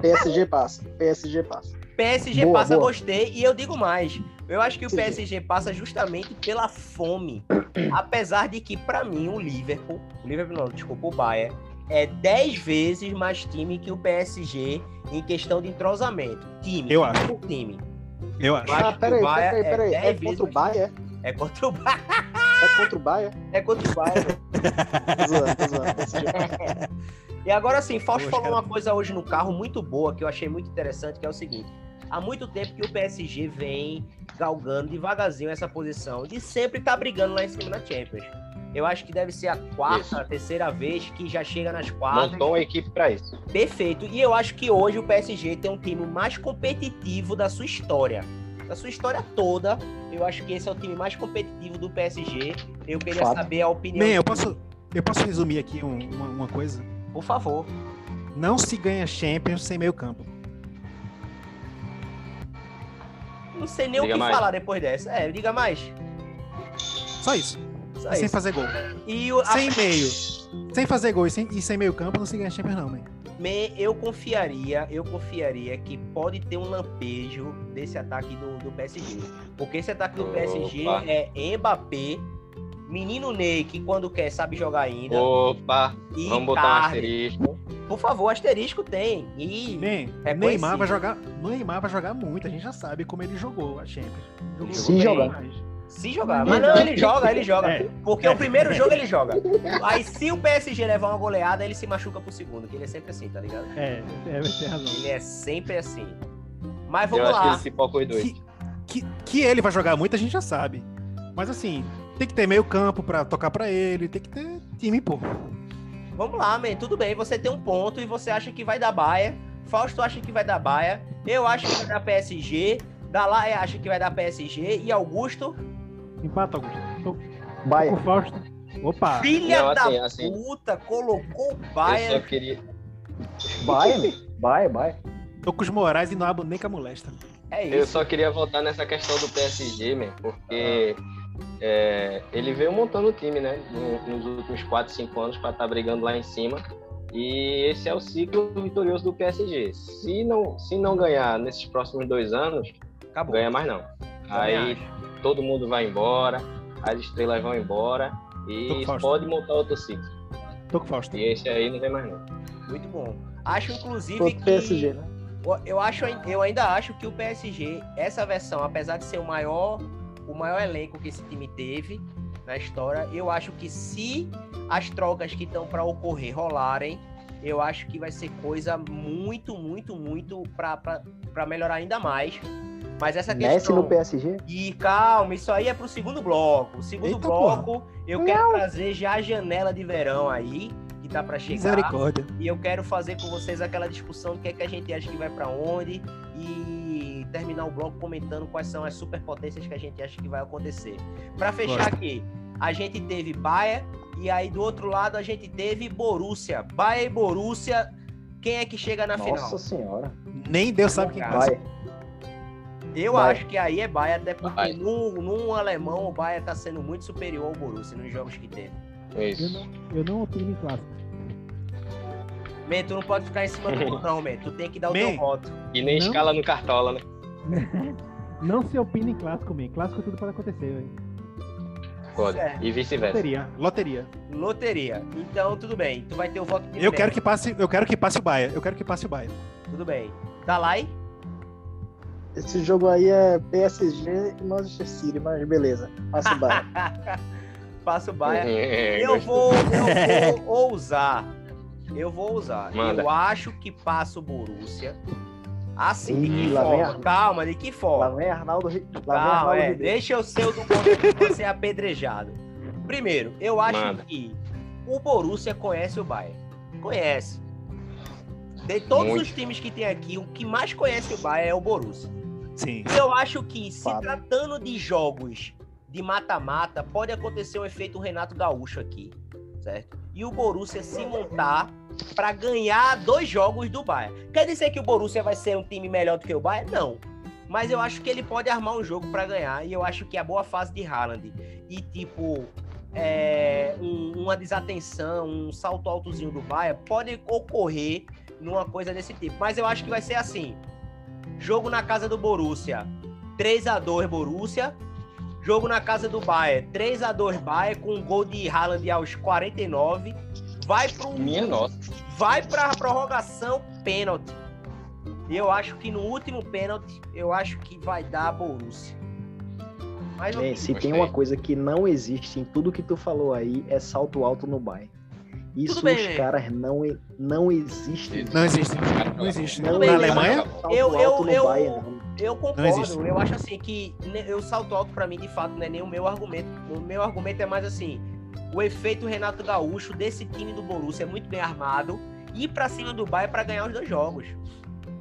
Speaker 5: PSG passa. PSG passa.
Speaker 1: PSG
Speaker 2: Boa,
Speaker 1: passa,
Speaker 2: boa.
Speaker 1: gostei. E eu digo mais. Eu acho que o. PSG passa justamente pela fome. [clears throat] Apesar de que, pra mim, o Liverpool, o Liverpool não, desculpa, o Bayern, é 10 vezes mais time que o PSG em questão de entrosamento. Time.
Speaker 4: Eu acho.
Speaker 1: Por time.
Speaker 4: Eu acho.
Speaker 5: Ah,
Speaker 1: que
Speaker 5: peraí, peraí, peraí.
Speaker 1: é
Speaker 5: É,
Speaker 1: 10 vezes
Speaker 5: contra o Bayern?
Speaker 1: É contra o Bayern.
Speaker 5: É contra o Bayern?
Speaker 1: É contra o Bayern. [laughs]
Speaker 5: Tô zoando, tô zoando.
Speaker 1: E agora sim, Fausto falou uma coisa hoje no carro muito boa que eu achei muito interessante, que é o seguinte: há muito tempo que o PSG vem galgando devagarzinho essa posição de sempre estar brigando lá em cima na Champions. Eu acho que deve ser a quarta,
Speaker 3: Isso.
Speaker 1: a terceira vez que já chega nas quartas.
Speaker 3: Montou uma equipe pra isso.
Speaker 1: Perfeito. E eu acho que hoje o PSG tem um time mais competitivo da sua história. Da sua história toda, eu acho que esse é o time mais competitivo do PSG. Eu queria
Speaker 2: Fato.
Speaker 1: saber a opinião.
Speaker 4: Man, eu posso, eu posso resumir aqui um- uma, uma coisa?
Speaker 1: Por favor.
Speaker 4: Não se ganha Champions sem meio campo.
Speaker 1: Não sei nem o
Speaker 3: Diga
Speaker 1: que
Speaker 3: mais.
Speaker 1: falar depois dessa. É, diga mais.
Speaker 4: Só isso.
Speaker 1: Só
Speaker 4: E sem
Speaker 1: isso.
Speaker 4: fazer gol.
Speaker 1: E o,
Speaker 4: Sem meio. Sem fazer gol e sem, e sem meio campo não se ganha Champions não, man.
Speaker 1: Me- eu confiaria, eu confiaria que pode ter um lampejo desse ataque do, do PSG. Porque esse ataque do
Speaker 3: Opa.
Speaker 1: PSG é Mbappé, menino Ney, que quando quer sabe jogar ainda.
Speaker 3: Opa,
Speaker 1: e
Speaker 3: vamos botar um asterisco.
Speaker 1: Por favor, asterisco tem. E
Speaker 4: Man,
Speaker 1: É
Speaker 4: Neymar vai jogar. Neymar vai jogar muito, a gente já sabe como ele jogou a Champions. Jogou
Speaker 2: Se jogar.
Speaker 1: Se jogar. Mas não, ele [laughs] joga, ele joga.
Speaker 4: É.
Speaker 1: Porque o primeiro jogo ele [laughs] joga. Aí se o PSG levar uma goleada, ele se machuca pro segundo. Que ele é sempre assim, tá ligado?
Speaker 6: É, é, tem razão.
Speaker 1: Ele é sempre assim. Mas
Speaker 3: Eu
Speaker 1: vamos
Speaker 3: acho que
Speaker 1: lá.
Speaker 3: ele se foca os dois.
Speaker 4: Que, que, que ele vai jogar muito, a gente já sabe. Mas assim, tem que ter meio campo pra tocar pra ele, tem que ter time, pô.
Speaker 1: Vamos lá, man. Tudo bem. Você tem um ponto e você acha que vai dar baia. Fausto acha que vai dar baia. Eu acho que vai dar PSG. Dalai acha que vai dar PSG. E Augusto,
Speaker 6: Empata, Augusto. Tô, tô
Speaker 2: Bayern.
Speaker 6: com o Fausto. Opa!
Speaker 1: filha
Speaker 3: Não, assim,
Speaker 1: da
Speaker 3: assim.
Speaker 1: puta, colocou o
Speaker 3: Eu só queria.
Speaker 2: Bayern, Bayern, Bayern.
Speaker 4: Tô com os Moraes e não abo nem com a molesta.
Speaker 1: É
Speaker 3: Eu
Speaker 1: isso.
Speaker 3: só queria voltar nessa questão do PSG, man, porque é, ele veio montando o time, né? no- nos últimos 4, 5 anos para estar brigando lá em cima. E esse é o ciclo vitorioso do PSG. Se não, se não ganhar nesses próximos dois anos,
Speaker 1: Acabou.
Speaker 3: ganha mais não.
Speaker 1: Também
Speaker 3: Aí
Speaker 1: acho.
Speaker 3: Todo mundo vai embora, as estrelas vão embora
Speaker 4: Tô
Speaker 3: e pode montar outro ciclo.
Speaker 4: Tô com Fausto.
Speaker 3: E esse aí não vem mais não.
Speaker 1: Muito bom. Acho, inclusive,
Speaker 5: o
Speaker 1: que...
Speaker 5: PSG, né?
Speaker 1: Eu, acho, eu ainda acho que o PSG, essa versão, apesar de ser o maior, o maior elenco que esse time teve na história, eu acho que se as trocas que estão para ocorrer rolarem, eu acho que vai ser coisa muito, muito, muito para melhorar ainda mais. Mas essa
Speaker 2: Messi
Speaker 1: questão.
Speaker 2: no PSG?
Speaker 1: E calma, isso aí é pro segundo bloco. O segundo
Speaker 4: Eita,
Speaker 1: bloco, eu quero trazer já a janela de verão aí, que tá para chegar.
Speaker 4: Misericórdia.
Speaker 1: E eu quero fazer com vocês aquela discussão do que é que a gente acha que vai pra onde e terminar o bloco comentando quais são as superpotências que a gente acha que vai acontecer. Pra fechar
Speaker 4: Gosto.
Speaker 1: aqui, a gente teve Bayern e aí do outro lado a gente teve Borussia. Bayern e Borussia, quem é que chega na
Speaker 2: Nossa
Speaker 1: final?
Speaker 2: senhora.
Speaker 4: Nem Deus sabe quem passa.
Speaker 1: Eu
Speaker 2: Bayern.
Speaker 1: acho que aí é Bayern, até porque no, no alemão o Bayern tá sendo muito superior ao Borussia nos jogos que teve.
Speaker 6: Eu
Speaker 3: Isso.
Speaker 6: não, eu não opino em clássico.
Speaker 1: Man, tu não pode ficar em cima do [laughs] botão, man. Tu tem que dar o teu voto.
Speaker 3: E nem
Speaker 6: Não.
Speaker 3: escala no cartola, né? [laughs]
Speaker 6: Não se opina em clássico, man. Clássico tudo pode acontecer, velho.
Speaker 3: Pode.
Speaker 1: Certo.
Speaker 3: E vice-versa.
Speaker 4: Loteria. Loteria.
Speaker 1: Loteria. Então, tudo bem. Tu vai ter o voto de
Speaker 4: Eu quero que passe, eu quero que passe o Baia. Eu quero que passe o Baia.
Speaker 1: Tudo bem. Dalai?
Speaker 5: Esse jogo aí é PSG e Manchester City, mas beleza. Passa o Bayern. [laughs]
Speaker 1: Passa o Bayern.
Speaker 3: É,
Speaker 1: Eu vou, [laughs] eu vou ousar. Eu vou usar.
Speaker 3: Manda.
Speaker 1: Eu acho que passa o Borussia. Assim, de
Speaker 2: Ih,
Speaker 1: que
Speaker 2: lá vem
Speaker 1: forma? Calma, de que
Speaker 2: Lá
Speaker 1: forma?
Speaker 2: vem Arnaldo, lá vem
Speaker 1: Calma,
Speaker 2: Arnaldo
Speaker 1: é. Deixa eu ser o do ponto que você é apedrejado. Primeiro, eu acho
Speaker 3: Manda.
Speaker 1: que o Borussia conhece o Bayern. Conhece. De todos
Speaker 3: Muito.
Speaker 1: os times que tem aqui, o que mais conhece o Bayern é o Borussia.
Speaker 4: Sim.
Speaker 1: E eu acho que, se tratando de jogos de mata-mata, pode acontecer um efeito Renato Gaúcho aqui, certo? E o Borussia se montar para ganhar dois jogos do Bayern. Quer dizer que o Borussia vai ser um time melhor do que o Bayern? Não. Mas eu acho que ele pode armar um jogo para ganhar. E eu acho que a boa fase de Haaland e, tipo, é, um- uma desatenção, um salto altozinho do Bayern pode ocorrer numa coisa desse tipo. Mas eu acho que vai ser assim. Jogo na casa do Borussia, 3 a 2 Borussia. Jogo na casa do Bayern, 3 a 2 Bayern com um gol de Haaland aos 49. Vai pro
Speaker 3: Minha nossa.
Speaker 1: vai pra prorrogação pênalti. E eu acho que no último pênalti, eu acho que vai dar a Borussia. Mas
Speaker 2: É, se tem uma coisa que não existe em tudo que tu falou aí, é salto alto no Bayern. Isso os caras não, não existem.
Speaker 4: Não existe. Não existe.
Speaker 1: Tudo
Speaker 4: Na Alemanha?
Speaker 1: Eu- eu- eu-
Speaker 2: Bayern, não.
Speaker 1: Eu
Speaker 4: existe.
Speaker 1: concordo. Eu acho assim que eu salto alto pra mim de fato não é nem o meu argumento. O meu argumento é mais assim, o efeito Renato Gaúcho desse time do Borussia é muito bem armado ir pra cima do Bayern pra ganhar os dois jogos.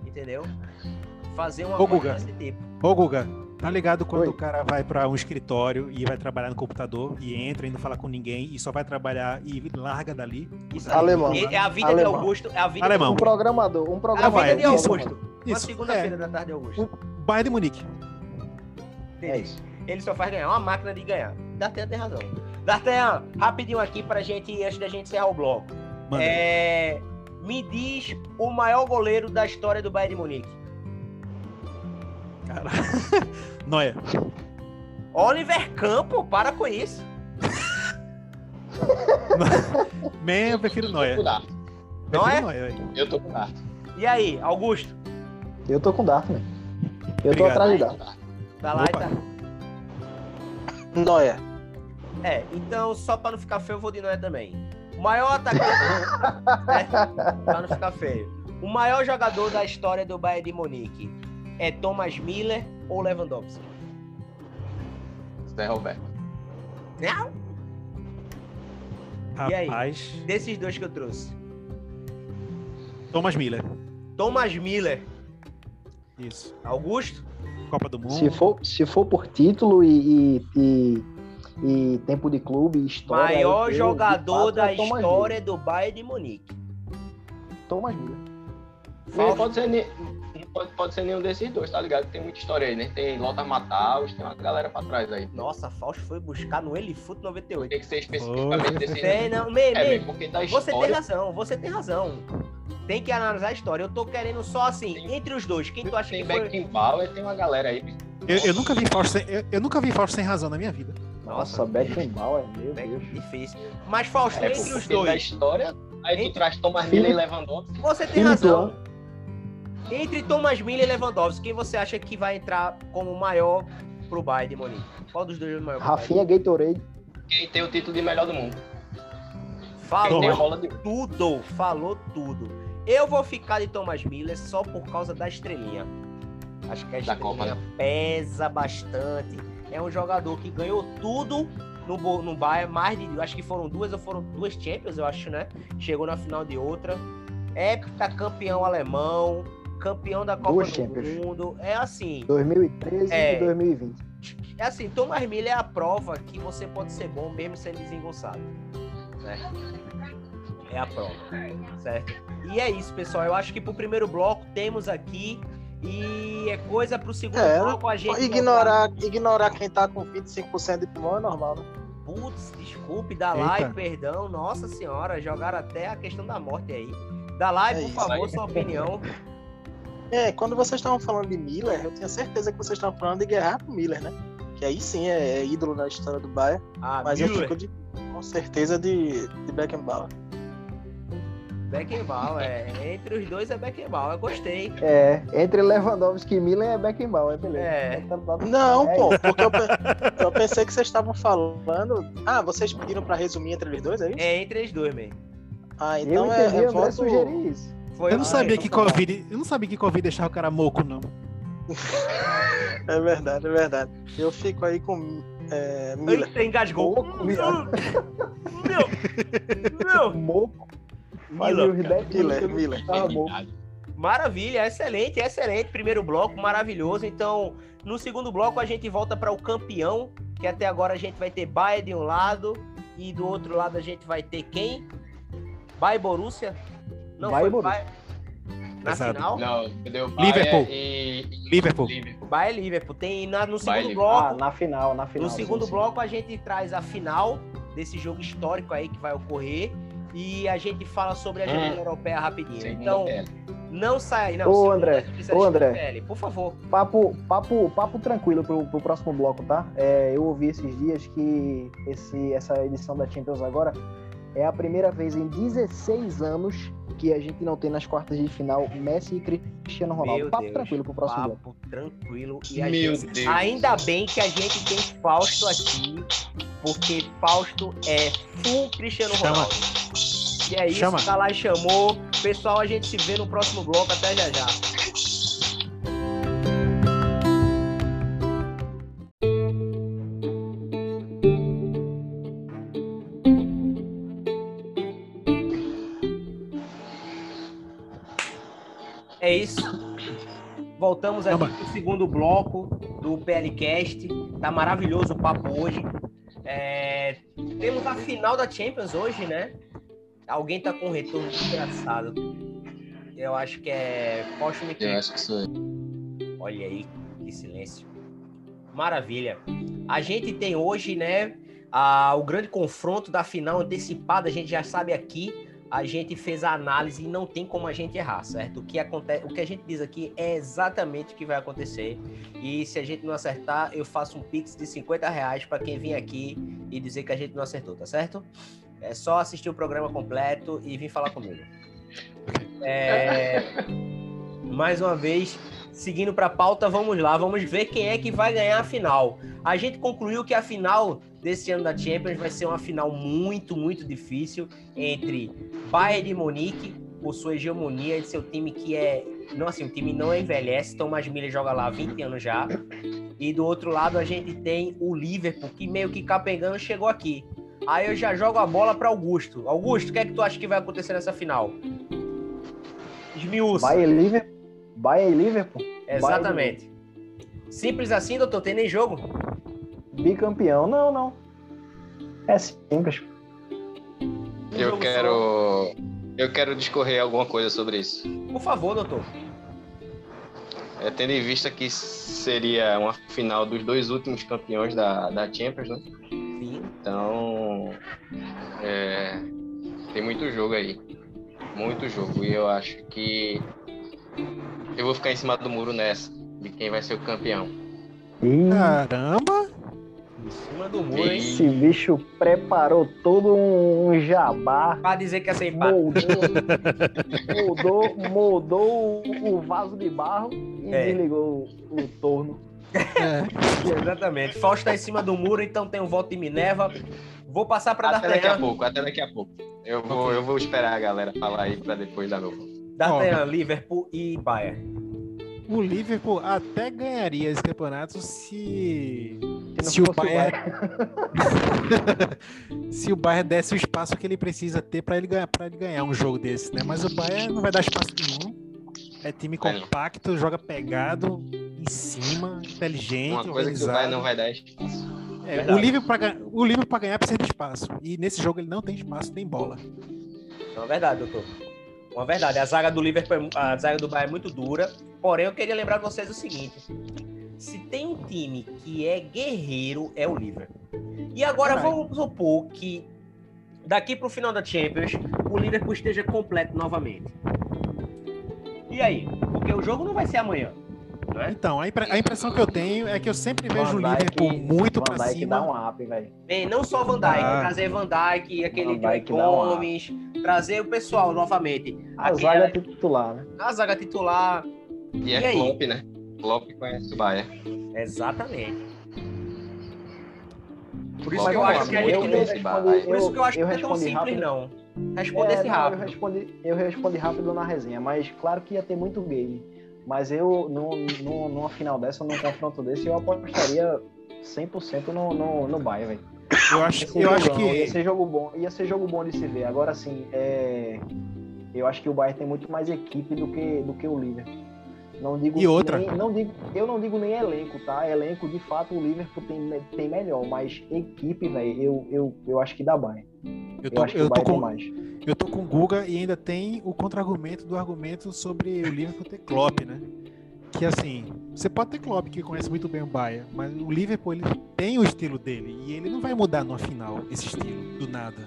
Speaker 1: Entendeu? Fazer uma
Speaker 4: Ô,
Speaker 1: coisa
Speaker 4: Guga.
Speaker 1: desse tipo.
Speaker 4: Ô, Guga, tá ligado quando
Speaker 2: Oi.
Speaker 4: o cara vai pra um escritório e vai trabalhar no computador e entra e não fala com ninguém e só vai trabalhar e larga dali?
Speaker 1: Isso
Speaker 5: Alemão.
Speaker 1: É, é a vida
Speaker 5: Alemão.
Speaker 1: de Augusto, é a vida
Speaker 4: Alemão.
Speaker 2: Um programador, um
Speaker 1: de, a
Speaker 2: programador.
Speaker 1: vida de
Speaker 4: vai, isso.
Speaker 1: Augusto. Uma
Speaker 4: Isso,
Speaker 1: segunda-feira
Speaker 4: é.
Speaker 1: da tarde de Augusto.
Speaker 4: Bayern de Munique.
Speaker 2: É isso.
Speaker 1: Ele só faz ganhar, é uma máquina de ganhar. D'Artagnan tem razão. D'Artagnan, rapidinho aqui pra gente, antes da gente encerrar o bloco.
Speaker 4: Manda.
Speaker 1: É, me diz o maior goleiro da história do Bayern de Munique.
Speaker 4: Cara. [laughs] Noia.
Speaker 1: Oliver Campo, para com isso. [laughs]
Speaker 4: Man, eu prefiro Noia.
Speaker 3: Dart.
Speaker 1: É?
Speaker 4: Noia, velho.
Speaker 3: Eu tô com o Dart.
Speaker 1: E aí, Augusto?
Speaker 2: Eu tô com o Darth, né? Eu tô
Speaker 4: Obrigado.
Speaker 2: atrás de
Speaker 3: tô com o Dart.
Speaker 1: Tá lá
Speaker 4: Opa.
Speaker 1: e tá.
Speaker 5: Noia.
Speaker 1: É, então só pra não ficar feio, eu vou de Noé também. O maior atacante. [laughs] né? Pra não ficar feio. O maior jogador da história do Bayern de Munique é Thomas Miller ou Lewandowski?
Speaker 3: Zé Roberto.
Speaker 1: Não, E aí?
Speaker 4: Rapaz.
Speaker 1: desses dois que eu trouxe.
Speaker 4: Thomas Miller.
Speaker 1: Thomas Miller,
Speaker 4: Isso.
Speaker 1: Augusto?
Speaker 4: Copa do Mundo.
Speaker 2: Se for, se for por título e, e, e- e tempo de clube história.
Speaker 1: maior
Speaker 2: eu-
Speaker 1: jogador
Speaker 2: fato,
Speaker 1: da
Speaker 2: é
Speaker 1: história do Bayern de Munique.
Speaker 2: Miller. Thomas Miller.
Speaker 3: Pode ser, pode, pode ser nenhum desses dois, tá ligado? Tem muita história aí, né? Tem Lothar Matthaus, tem uma galera pra trás aí.
Speaker 1: Nossa, Fausto foi buscar no Elifoot 98.
Speaker 3: Tem que ser especificamente desses
Speaker 1: Tem,
Speaker 3: dois.
Speaker 1: não, me,
Speaker 3: É,
Speaker 1: me,
Speaker 3: mesmo, porque da
Speaker 1: Você tem
Speaker 3: história...
Speaker 1: razão, você tem razão. Tem que analisar a história. Eu tô querendo só assim,
Speaker 3: Tem-
Speaker 1: entre os dois, quem tu acha
Speaker 3: Tem
Speaker 1: que foi?
Speaker 3: Beckenbauer, tem uma galera aí.
Speaker 4: Eu, eu nunca vi Fausto sem, eu, eu nunca vi Fausto sem razão na minha vida.
Speaker 2: Nossa, Beckenbauer, meu Deus.
Speaker 1: difícil. Mas Fausto,
Speaker 3: É,
Speaker 1: entre os
Speaker 3: porque da
Speaker 1: dois,
Speaker 3: história, aí
Speaker 1: Entre-
Speaker 3: tu traz Thomas Miller e Lewandowski.
Speaker 1: você tem razão. Entre Thomas Miller e Lewandowski, quem você acha que vai entrar como o maior pro Bayern de Munique? Qual dos dois é o maior? pro
Speaker 2: Rafinha Gatorade.
Speaker 3: Quem tem o título de melhor do mundo.
Speaker 1: Falou
Speaker 3: tem a bola de
Speaker 1: tudo, falou tudo. Eu vou ficar de Thomas Miller só por causa da estrelinha. Acho que a estrelinha
Speaker 3: Copa, né?
Speaker 1: pesa bastante. É um jogador que ganhou tudo no, no Bayern, mais de, acho que foram duas ou foram duas Champions, eu acho, né? Chegou na final de outra. É campeão alemão, campeão da Copa
Speaker 2: Duas
Speaker 1: do
Speaker 2: Champions.
Speaker 1: Mundo. É assim,
Speaker 2: 2013
Speaker 1: É.
Speaker 2: e 2020.
Speaker 1: é assim, Thomas Miller é a prova que você pode ser bom mesmo sendo desengonçado. Né? É a prova, certo? E é isso, pessoal. Eu acho que pro primeiro bloco temos aqui e é coisa pro segundo
Speaker 5: É,
Speaker 1: bloco a gente
Speaker 5: Ignorar, ignorar quem tá com 25% de pulmão é normal, né?
Speaker 1: Putz, desculpe, dá like, perdão. Nossa senhora, jogaram até a questão da morte aí. Dá like,
Speaker 5: É
Speaker 1: por favor,
Speaker 3: aí.
Speaker 1: sua opinião. [laughs]
Speaker 5: É, quando vocês estavam falando de Miller, eu tinha certeza que vocês estavam falando de Gerhard Miller, né? Que aí sim é, é ídolo na história do Bayern,
Speaker 1: Ah,
Speaker 5: mas eu
Speaker 1: Müller,
Speaker 5: fico de, com certeza de, de Beckenbauer.
Speaker 1: Beckenbauer, é. Entre os dois é Beckenbauer. Gostei.
Speaker 2: É, entre Lewandowski e Milan é Beckenbauer, beleza.
Speaker 1: É.
Speaker 2: Tá- tá- tá-
Speaker 5: Não,
Speaker 2: é
Speaker 5: pô, porque eu, pe- eu pensei que vocês estavam falando. Ah, vocês pediram pra resumir entre eles dois, é isso?
Speaker 1: É entre os dois mesmo.
Speaker 5: Ah,
Speaker 2: Eu
Speaker 5: então é,
Speaker 2: entendi,
Speaker 5: é
Speaker 2: André
Speaker 5: voto...
Speaker 2: sugerir isso.
Speaker 1: Foi
Speaker 4: Eu não
Speaker 1: ah,
Speaker 4: sabia
Speaker 1: então
Speaker 4: que
Speaker 1: tá.
Speaker 4: Covid. Eu não sabia que Covid deixava o cara moco, não.
Speaker 5: É verdade, é verdade. Eu fico aí com é.
Speaker 1: Eita, engasgou.
Speaker 2: Viado.
Speaker 1: Meu! Meu!
Speaker 2: Moco. Fazia
Speaker 1: Miller,
Speaker 2: uns 10
Speaker 5: Miller,
Speaker 2: moco.
Speaker 1: Maravilha, excelente, excelente. Primeiro bloco, maravilhoso. Então, no segundo bloco, a gente volta para o campeão, que até agora a gente vai ter Bayern de um lado e do outro lado a gente vai ter quem? Bayern Borussia? Não,
Speaker 2: Bayern
Speaker 1: foi. Bayern. Na
Speaker 4: Exato.
Speaker 1: final?
Speaker 3: Não, entendeu?
Speaker 4: Liverpool.
Speaker 3: E...
Speaker 4: Liverpool.
Speaker 3: Liverpool.
Speaker 1: Bayern Liverpool. Tem na, no segundo
Speaker 3: Bayern.
Speaker 1: bloco.
Speaker 2: Ah, na final, na final.
Speaker 1: No
Speaker 2: sim,
Speaker 1: segundo
Speaker 2: sim.
Speaker 1: bloco, a gente traz a final desse jogo histórico aí que vai ocorrer. E a gente fala sobre a
Speaker 3: Hum.
Speaker 1: janela europeia rapidinho.
Speaker 3: Segundo
Speaker 1: então, não sai aí, não.
Speaker 2: Ô, André, ô, André.
Speaker 1: PL, por favor.
Speaker 2: Papo, papo, papo tranquilo pro, pro próximo bloco, tá? É, eu ouvi esses dias que esse, essa edição da Champions agora é a primeira vez em 16 anos que a gente não tem nas quartas de final Messi e Cristiano Ronaldo.
Speaker 1: Meu
Speaker 2: papo
Speaker 1: Deus,
Speaker 2: tranquilo pro próximo bloco.
Speaker 1: Papo tranquilo. E a
Speaker 3: Meu
Speaker 1: gente-
Speaker 3: Deus.
Speaker 1: Ainda bem que a gente tem Fausto aqui, porque Fausto é full Cristiano
Speaker 4: Chama.
Speaker 1: Ronaldo. E é isso,
Speaker 4: Chama.
Speaker 1: tá lá e chamou. Pessoal, a gente se vê no próximo bloco. Até já já. Isso. Voltamos aqui
Speaker 4: Chama.
Speaker 1: pro segundo bloco do PLCast. Tá maravilhoso o papo hoje. É, Temos a final da Champions hoje, né? Alguém tá com um retorno engraçado. Eu acho que é Posto
Speaker 3: Eu acho que sou eu.
Speaker 1: Olha aí, que silêncio. Maravilha. A gente tem hoje, né, a- o grande confronto da final antecipada. A gente já sabe aqui. A gente fez a análise e não tem como a gente errar, certo? O que, acontece, o que a gente diz aqui é exatamente o que vai acontecer. E se a gente não acertar, eu faço um pix de 50 reais para quem vir aqui e dizer que a gente não acertou, tá certo? É só assistir o programa completo e vir falar comigo. É, [laughs] mais uma vez, seguindo para a pauta, vamos lá, vamos ver quem é que vai ganhar a final. A gente concluiu que a final desse ano da Champions vai ser uma final muito, muito difícil entre Bayern de Munique, por sua hegemonia de seu time que é, não assim, o time não envelhece, Thomas Miller joga lá há 20 anos já. E do outro lado a gente tem o Liverpool, que meio que capengando chegou aqui. Aí eu já jogo a bola para Augusto. Augusto, o que é que tu acha que vai acontecer nessa final? Esmiuça.
Speaker 2: Bayern e Liverpool. Bayern e Liverpool.
Speaker 1: Exatamente. Simples assim, doutor, tem nem jogo.
Speaker 2: Bicampeão. Não, não. É simples.
Speaker 3: Eu quero. Eu quero discorrer alguma coisa sobre isso.
Speaker 1: Por favor, doutor.
Speaker 3: É, tendo em vista que seria uma final dos dois últimos campeões da, da Champions, né?
Speaker 1: Sim.
Speaker 3: Então. é, tem muito jogo aí. Muito jogo. E eu acho que. Eu vou ficar em cima do muro nessa. De quem vai ser o campeão.
Speaker 4: Caramba!
Speaker 1: Em cima do muro, hein?
Speaker 2: esse bicho preparou todo um jabá.
Speaker 1: Pra dizer que é sem empate.
Speaker 2: Moldou, moldou, moldou o vaso de barro e
Speaker 1: É.
Speaker 2: desligou o, torno.
Speaker 4: É,
Speaker 1: Exatamente. Fausto tá em cima do muro, então tem o voto de Minerva. Vou passar pra
Speaker 3: Até daqui a pouco, até daqui a pouco. Eu vou, eu vou esperar a galera falar aí pra depois dar meu voto.
Speaker 1: D'Artagnan, Liverpool e Bayern.
Speaker 4: o Liverpool até ganharia esse campeonato se.
Speaker 2: Se
Speaker 4: o Bayern. [laughs] se o Bayern desse o espaço que ele precisa ter pra ele ganhar, para ele ganhar um jogo desse, né? Mas o Bayern não vai dar espaço nenhum. É time
Speaker 3: não.
Speaker 4: compacto, joga pegado, em cima, inteligente,
Speaker 3: Uma coisa que o
Speaker 4: organizado.
Speaker 3: Bayern não vai dar é espaço.
Speaker 4: É, o Liverpool pra, ga- o Liverpool pra ganhar precisa de espaço. E nesse jogo ele não tem espaço nem bola.
Speaker 1: É uma verdade, doutor. Uma verdade. A zaga do Liverpool, é- a zaga do Bayern é muito dura. Porém, eu queria lembrar vocês o seguinte: se tem um time que é guerreiro, é o Liverpool. E agora
Speaker 4: Caralho.
Speaker 1: vamos supor que daqui pro final da Champions o Liverpool esteja completo novamente. E aí? Porque o jogo não vai ser amanhã. Não é?
Speaker 4: Então, a, impre- a impressão que eu tenho é que eu sempre vejo o Liverpool muito
Speaker 2: Van
Speaker 4: pra
Speaker 2: Dijk
Speaker 4: cima.
Speaker 2: dá um up, velho.
Speaker 1: Bem, não só Van Dijk,
Speaker 4: Ah.
Speaker 1: trazer Van Dijk, aquele
Speaker 2: Van Dijk dá um.
Speaker 1: Gomes, trazer o pessoal novamente.
Speaker 2: A
Speaker 1: Aquela-
Speaker 2: zaga titular, né?
Speaker 1: A zaga titular.
Speaker 3: E
Speaker 1: E
Speaker 3: é
Speaker 1: aí?
Speaker 3: Klopp, né? Klopp conhece o Bayern.
Speaker 1: Exatamente. Por isso que eu acho
Speaker 2: lá,
Speaker 1: que a
Speaker 2: eu,
Speaker 1: gente
Speaker 2: eu
Speaker 1: não. Por isso que eu acho que
Speaker 2: eu
Speaker 1: é tão simples,
Speaker 2: rápido.
Speaker 1: não.
Speaker 2: É,
Speaker 1: Respondesse
Speaker 2: não,
Speaker 1: rápido.
Speaker 2: Eu respondi, eu respondi rápido na resenha, mas claro que ia ter muito game. Mas eu, no, no, numa final dessa, num confronto desse, eu apostaria 100% no, no, no Bayern, velho.
Speaker 4: Eu
Speaker 2: Ia
Speaker 4: acho, eu acho
Speaker 2: Ia
Speaker 4: que.
Speaker 2: ser jogo bom, ia ser jogo bom de se ver. Agora, assim, é... Eu acho que o Bayern tem muito mais equipe do que, do que o Liverpool. Não digo
Speaker 4: E outra?
Speaker 2: nem- não digo, eu não digo nem elenco, tá? Elenco, de fato, o Liverpool tem, tem melhor, mas equipe, velho, eu, eu, eu acho que dá Bayern.
Speaker 4: Eu
Speaker 2: Eu,
Speaker 4: tô,
Speaker 2: acho que
Speaker 4: eu tô com,
Speaker 2: mais.
Speaker 4: eu tô com o Guga e ainda tem o contra-argumento do argumento sobre o Liverpool ter Klopp, né? Que assim, você pode ter Klopp que conhece muito bem o Bayern, mas o Liverpool ele tem o estilo dele e ele não vai mudar no final esse estilo do nada.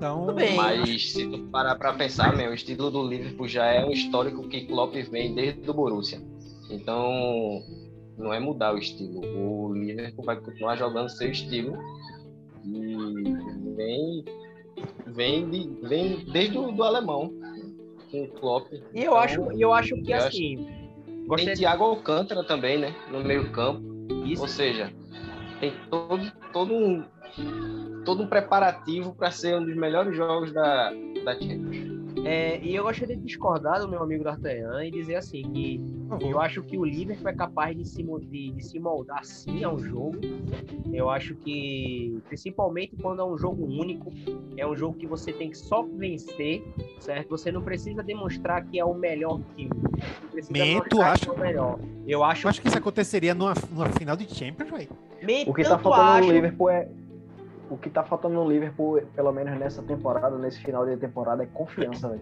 Speaker 4: Então.
Speaker 3: Mas se tu parar pra pensar, meu, o estilo do Liverpool já é um histórico que Klopp vem desde o Borussia. Então, não é mudar o estilo. O Liverpool vai continuar jogando seu estilo e vem, vem, de- vem desde o do alemão com o Klopp.
Speaker 1: E eu acho, e eu acho que
Speaker 3: Eu acho-
Speaker 1: assim.
Speaker 3: Tem
Speaker 1: Gostaria
Speaker 3: Thiago Alcântara também, né? No meio campo.
Speaker 1: de isso.
Speaker 3: Ou seja, tem todo, todo um todo um preparativo para ser um dos melhores jogos da, da Champions.
Speaker 1: É, e eu gostaria de discordar do meu amigo D'Artagnan e dizer assim que eu acho que o Liverpool é capaz de se, de, de se moldar sim ao jogo. Eu acho que, principalmente quando é um jogo único, é um jogo que você tem que só vencer, certo? Você não precisa demonstrar que é o melhor time. Mostrar
Speaker 4: acha?
Speaker 1: que é o melhor. Eu acho,
Speaker 4: Eu acho que isso aconteceria numa, numa final de Champions, velho.
Speaker 2: O que tá faltando
Speaker 1: acho-
Speaker 2: no Liverpool é. O que tá faltando no Liverpool, pelo menos nessa temporada, nesse final de temporada, é confiança, velho.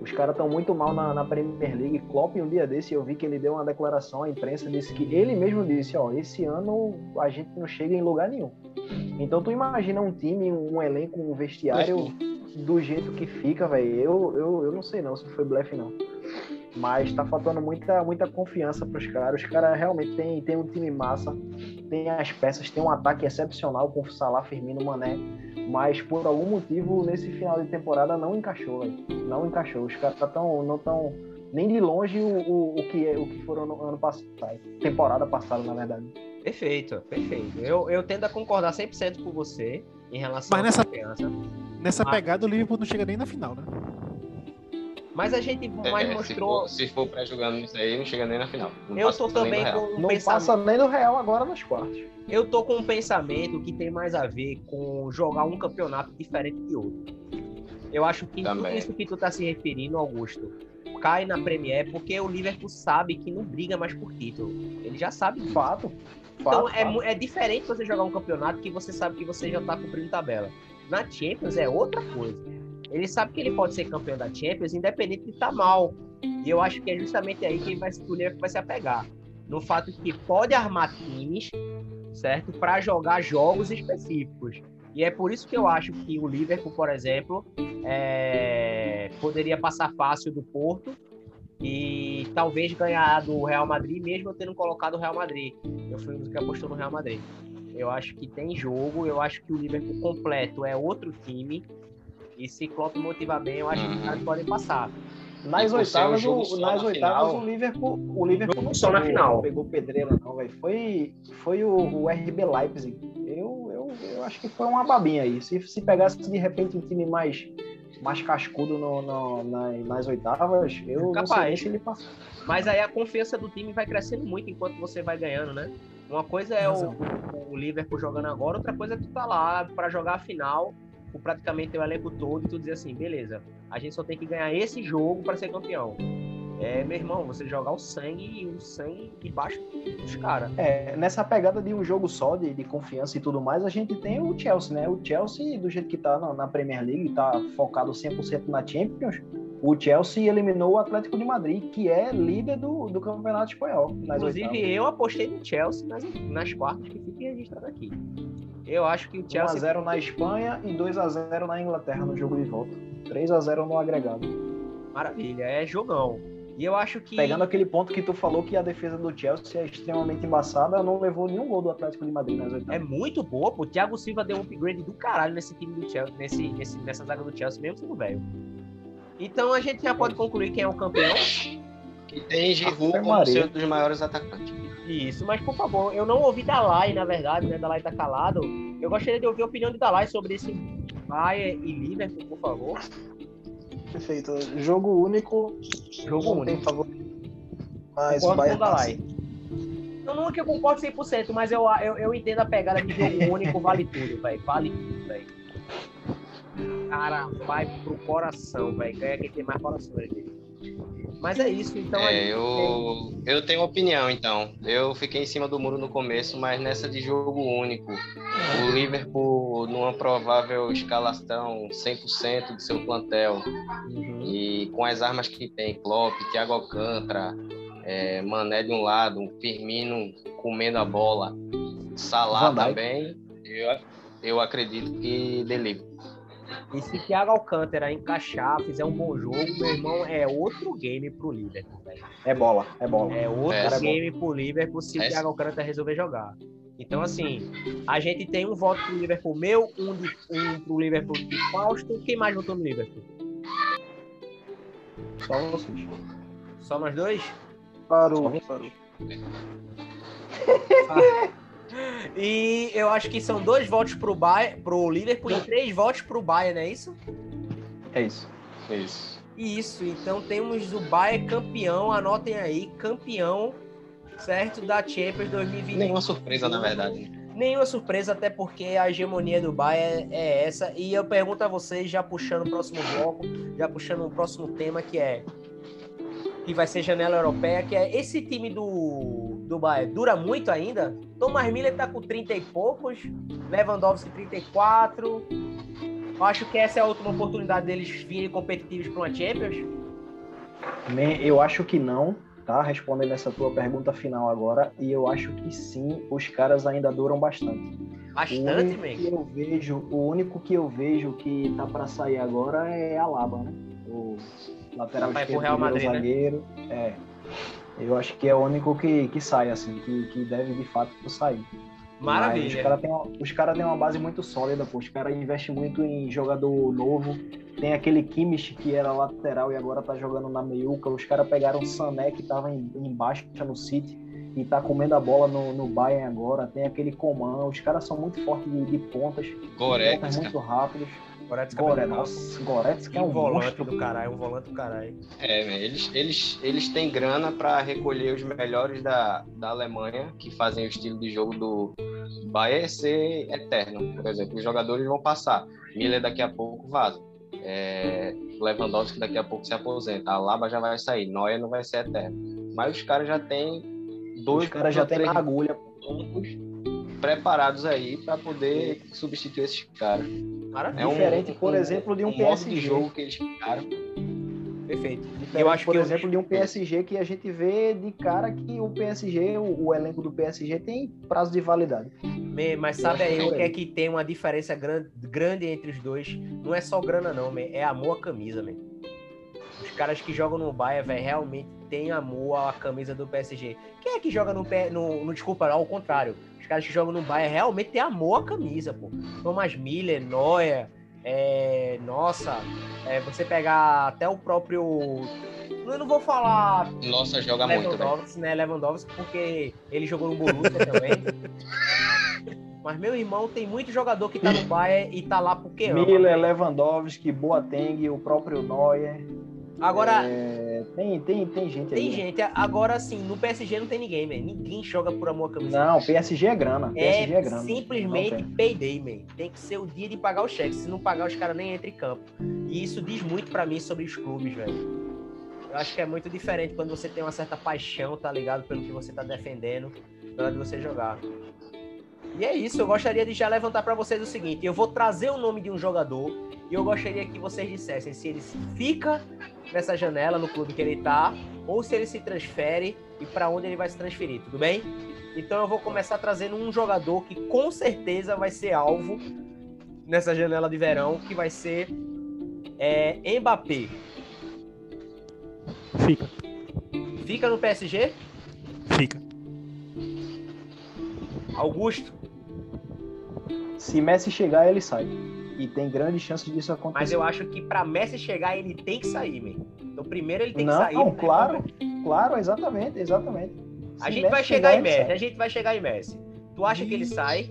Speaker 2: Os caras estão muito mal na, na Premier League. Klopp, um dia desse, eu vi que ele deu uma declaração à imprensa, disse que ele mesmo disse, ó, esse ano a gente não chega em lugar nenhum. Então tu imagina um time, um elenco, um vestiário do jeito que fica, velho. Eu, eu, eu não sei não se foi blefe não. Mas tá faltando muita, muita confiança pros caras. Os caras realmente tem, tem um time massa, tem as peças, tem um ataque excepcional com Salah, Firmino, Mané. Mas por algum motivo nesse final de temporada não encaixou, velho. Não encaixou. Os caras tão, não estão nem de longe o, o, o que, é- o que foram no ano passado. Temporada passada, na verdade.
Speaker 1: Perfeito, perfeito. Eu, eu tendo a concordar 100% com você em relação
Speaker 4: Mas
Speaker 1: à
Speaker 4: nessa-
Speaker 1: confiança.
Speaker 4: Nessa
Speaker 1: Ah.
Speaker 4: pegada, o Liverpool não chega nem na final, né?
Speaker 1: Mas a gente mais
Speaker 3: É,
Speaker 1: mostrou.
Speaker 3: Se for, se for pra jogando isso aí, não chega nem na final. Não
Speaker 1: Eu tô também com um
Speaker 2: Não
Speaker 1: pensamento.
Speaker 2: passa nem do Real agora nos quartos.
Speaker 1: Eu tô com um pensamento que tem mais a ver com jogar um campeonato diferente de outro. Eu acho que tudo
Speaker 3: Também.
Speaker 1: isso que tu tá se referindo, Augusto, cai na Premier porque o Liverpool sabe que não briga mais por título. Ele já sabe.
Speaker 2: Fato.
Speaker 1: Então
Speaker 2: Fato,
Speaker 1: é,
Speaker 2: fato.
Speaker 1: é diferente você jogar um campeonato que você sabe que você já tá cumprindo tabela. Na Champions é outra coisa. Ele sabe que ele pode ser campeão da Champions independente de estar mal. E eu acho que é justamente aí que ele vai, o Liverpool vai se apegar. No fato de que pode armar times, certo? Para jogar jogos específicos. E é por isso que eu acho que o Liverpool, por exemplo, é, poderia passar fácil do Porto e talvez ganhar do Real Madrid, mesmo eu tendo colocado o Real Madrid. Eu fui um dos que apostou no Real Madrid. Eu acho que tem jogo, eu acho que o Liverpool completo é outro time. E se Klopp motivar bem, eu acho que os
Speaker 3: Uhum.
Speaker 1: caras podem passar.
Speaker 2: Nas oitavas, o, nas
Speaker 3: na
Speaker 2: oitavas
Speaker 3: final-
Speaker 2: o Liverpool, o Liverpool não
Speaker 1: só na
Speaker 2: pegou-
Speaker 1: final.
Speaker 2: pegou pedreira não, velho. Foi, foi o, o RB Leipzig. Eu, eu, eu acho que foi uma babinha aí. Se, se pegasse de repente um time mais, mais cascudo no, no- na- nas oitavas, eu não sei
Speaker 1: Capaz.
Speaker 2: se ele passa.
Speaker 1: Mas aí a confiança do time vai crescendo muito enquanto você vai ganhando, né? Uma coisa é o, o Liverpool jogando agora, outra coisa é tu tá lá pra jogar a final com praticamente o elenco todo e tu dizer assim, beleza, a gente só tem que ganhar esse jogo pra ser campeão. É, meu irmão, você jogar o sangue e o sangue debaixo dos caras.
Speaker 2: É, nessa pegada de um jogo só, de, de confiança e tudo mais, a gente tem o Chelsea, né? O Chelsea, do jeito que tá na, na Premier League, tá focado 100% na Champions, o Chelsea eliminou o Atlético de Madrid, que é líder do, do Campeonato Espanhol.
Speaker 1: Inclusive,
Speaker 2: oitavas.
Speaker 1: eu apostei no Chelsea nas, nas quartas, que fique registrado aqui. Eu acho que o Chelsea
Speaker 2: 1x0 na Espanha e 2x0 na Inglaterra no jogo de volta. 3x0 no agregado.
Speaker 1: maravilha, é jogão. E eu acho que
Speaker 2: Pegando aquele ponto que tu falou que a defesa do Chelsea é extremamente embaçada, não levou nenhum gol do Atlético de Madrid nas
Speaker 1: é
Speaker 2: oitavas.
Speaker 1: muito boa, pô. O Thiago Silva deu um upgrade do caralho nesse time do Chelsea, nesse, nesse, nessa zaga do Chelsea, mesmo sendo velho. Então a gente já pode concluir quem é o campeão.
Speaker 3: Que tem Giroud como ser um dos maiores atacantes.
Speaker 1: Isso, mas por favor, eu não ouvi Dalai, na verdade, né? Dalai tá calado. Eu gostaria de ouvir a opinião de Dalai sobre esse Bayern e Liverpool, por favor.
Speaker 5: Perfeito. Jogo único.
Speaker 1: Jogo único.
Speaker 5: tem favorito. Mas
Speaker 1: com
Speaker 5: Bayern
Speaker 1: Dalai.
Speaker 5: passa.
Speaker 1: Não, não é que eu concordo 100%, mas eu, eu, eu entendo a pegada de jogo [laughs] único, vale tudo, velho. Vale tudo, velho. cara vai pro coração, velho. Ganha quem tem mais coração, velho. Mas é isso, então.
Speaker 3: É, eu, eu tenho opinião, então. Eu fiquei em cima do muro no começo, mas nessa de jogo único, o Liverpool, numa provável escalação 100% do seu plantel,
Speaker 1: tem- Uhum.
Speaker 3: e com as armas que tem, Klopp, Thiago Alcântara, é, Mané de um lado, um Firmino comendo a bola, Salah também, eu, eu acredito que delivery.
Speaker 1: E se Thiago Alcântara encaixar, fizer um bom jogo, meu irmão, é outro game pro Liverpool, velho.
Speaker 2: É bola, é bola.
Speaker 1: É outro
Speaker 3: É, é
Speaker 1: game pro Liverpool se o
Speaker 3: É.
Speaker 1: Thiago Alcântara resolver jogar. Então, assim, a gente tem um voto pro Liverpool meu, um, de, um pro Liverpool de Fausto. Quem mais votou no Liverpool?
Speaker 2: Só vocês.
Speaker 1: Só nós dois?
Speaker 5: Parou,
Speaker 2: Só
Speaker 5: parou. [laughs]
Speaker 1: E eu acho que são dois votos pro, Bayern, pro Liverpool e três votos pro Bayern, não é isso?
Speaker 2: É isso.
Speaker 3: Isso.
Speaker 1: Isso, então temos o Bayern campeão, anotem aí, campeão, certo, da Champions 2020.
Speaker 3: Nenhuma surpresa, na verdade.
Speaker 1: Nenhuma surpresa, até porque a hegemonia do Bayern é essa. E eu pergunto a vocês, já puxando o próximo bloco, já puxando o próximo tema, que é. Que vai ser janela europeia, que é esse time do, do Bayern dura muito ainda? Thomas Miller tá com 30 e poucos, Lewandowski 34. Eu acho que essa é a última oportunidade deles virem competitivos para uma Champions.
Speaker 2: Eu acho que não, tá? Respondendo essa tua pergunta final agora, e eu acho que sim, os caras ainda duram bastante. O
Speaker 1: Bastante,
Speaker 2: que
Speaker 1: man.
Speaker 2: eu vejo, o único que eu vejo que tá para sair agora é a Laba, né? O lateral
Speaker 1: Vai pro
Speaker 2: esquerdo
Speaker 1: Real
Speaker 2: virou
Speaker 1: Madrid, né?
Speaker 2: zagueiro. É. Eu acho que é o único que, que sai, assim, que, que deve de fato sair. Mas Os
Speaker 1: Maravilha.
Speaker 2: caras têm uma, cara uma base muito sólida, pô. Os caras investem muito em jogador novo. Tem aquele Kimmich que era lateral e agora tá jogando na meiuca. Os caras pegaram o Sané que tava em, em baixa no City e tá comendo a bola no, no Bayern agora. Tem aquele Coman. Os caras são muito fortes de, de pontas. pontas
Speaker 3: Goretzka.
Speaker 2: muito rápidos.
Speaker 1: Goretzka
Speaker 2: Gore,
Speaker 1: jogar.
Speaker 2: nossa, Goretzka é
Speaker 1: um volante
Speaker 2: monstro.
Speaker 1: do caralho, um volante do caralho.
Speaker 3: É, eles, eles, eles têm grana para recolher os melhores da, da Alemanha, que fazem o estilo de jogo do Bayern ser eterno. Por exemplo, os jogadores vão passar. Miller daqui a pouco vaza. É, Lewandowski daqui a pouco se aposenta. A Laba já vai sair. Neuer não vai ser eterno. Mas os caras já têm dois
Speaker 2: Os caras já têm agulha.
Speaker 3: pontos preparados aí para poder substituir esses caras.
Speaker 1: Maravilha.
Speaker 3: É um-
Speaker 2: Diferente, por exemplo, de um
Speaker 3: modo
Speaker 2: PSG.
Speaker 3: de jogo que eles criaram.
Speaker 1: Perfeito.
Speaker 2: Diferente,
Speaker 1: Eu acho
Speaker 2: por
Speaker 1: que eu-
Speaker 2: exemplo, de um PSG que a gente vê de cara que o PSG, o, o elenco do PSG tem prazo de validade.
Speaker 1: Me- Mas sabe aí
Speaker 2: que
Speaker 1: o que é que tem uma diferença grande, grande entre os dois? Não é só grana, não, man. é amor à camisa, man. Os caras que jogam no Bayern, velho, realmente têm amor à camisa do PSG. Quem é que joga no, no, no desculpa, ao contrário. Os caras que jogam no Bayern realmente têm amor à camisa, pô. Thomas Miller, Neuer, é, nossa, é, você pegar até o próprio. Eu não vou falar
Speaker 3: Nossa, joga muito, velho.
Speaker 1: Lewandowski, né? Lewandowski, porque ele jogou no Borussia também. [laughs] Mas meu irmão tem muito jogador que tá no Bayern e tá lá porque ama.
Speaker 2: Miller,
Speaker 1: velho.
Speaker 2: Lewandowski, Boateng, o próprio Neuer.
Speaker 1: Agora,
Speaker 2: É, tem, tem, tem gente
Speaker 1: tem
Speaker 2: aí. né?
Speaker 1: gente. Agora sim, no PSG não tem ninguém, man. Ninguém joga por amor à camisa.
Speaker 2: Não, PSG é grana. PSG é,
Speaker 1: É
Speaker 2: grana.
Speaker 1: simplesmente payday, man. Tem que ser o dia de pagar o cheque. Se não pagar, os caras nem entram em campo. E isso diz muito pra mim sobre os clubes, velho. Eu acho que é muito diferente quando você tem uma certa paixão, tá ligado? Pelo que você tá defendendo, na hora de você jogar. E é isso, eu gostaria de já levantar pra vocês o seguinte: eu vou trazer o nome de um jogador e eu gostaria que vocês dissessem se ele fica nessa janela no clube que ele tá ou se ele se transfere e pra onde ele vai se transferir, tudo bem? Então eu vou começar trazendo um jogador que com certeza vai ser alvo nessa janela de verão, que vai ser é, Mbappé.
Speaker 6: Fica,
Speaker 1: Fica no PSG?
Speaker 6: fica.
Speaker 1: Augusto?
Speaker 2: Se Messi chegar, ele sai. E tem grande chance disso acontecer.
Speaker 1: Mas eu acho que pra Messi chegar, ele tem que sair, man. Então primeiro ele tem
Speaker 2: Não,
Speaker 1: que sair. né?
Speaker 2: claro, claro, exatamente, exatamente.
Speaker 1: A
Speaker 2: Se
Speaker 1: gente
Speaker 2: Messi
Speaker 1: vai chegar em Messi, a gente vai chegar em Messi. Tu acha que ele sai?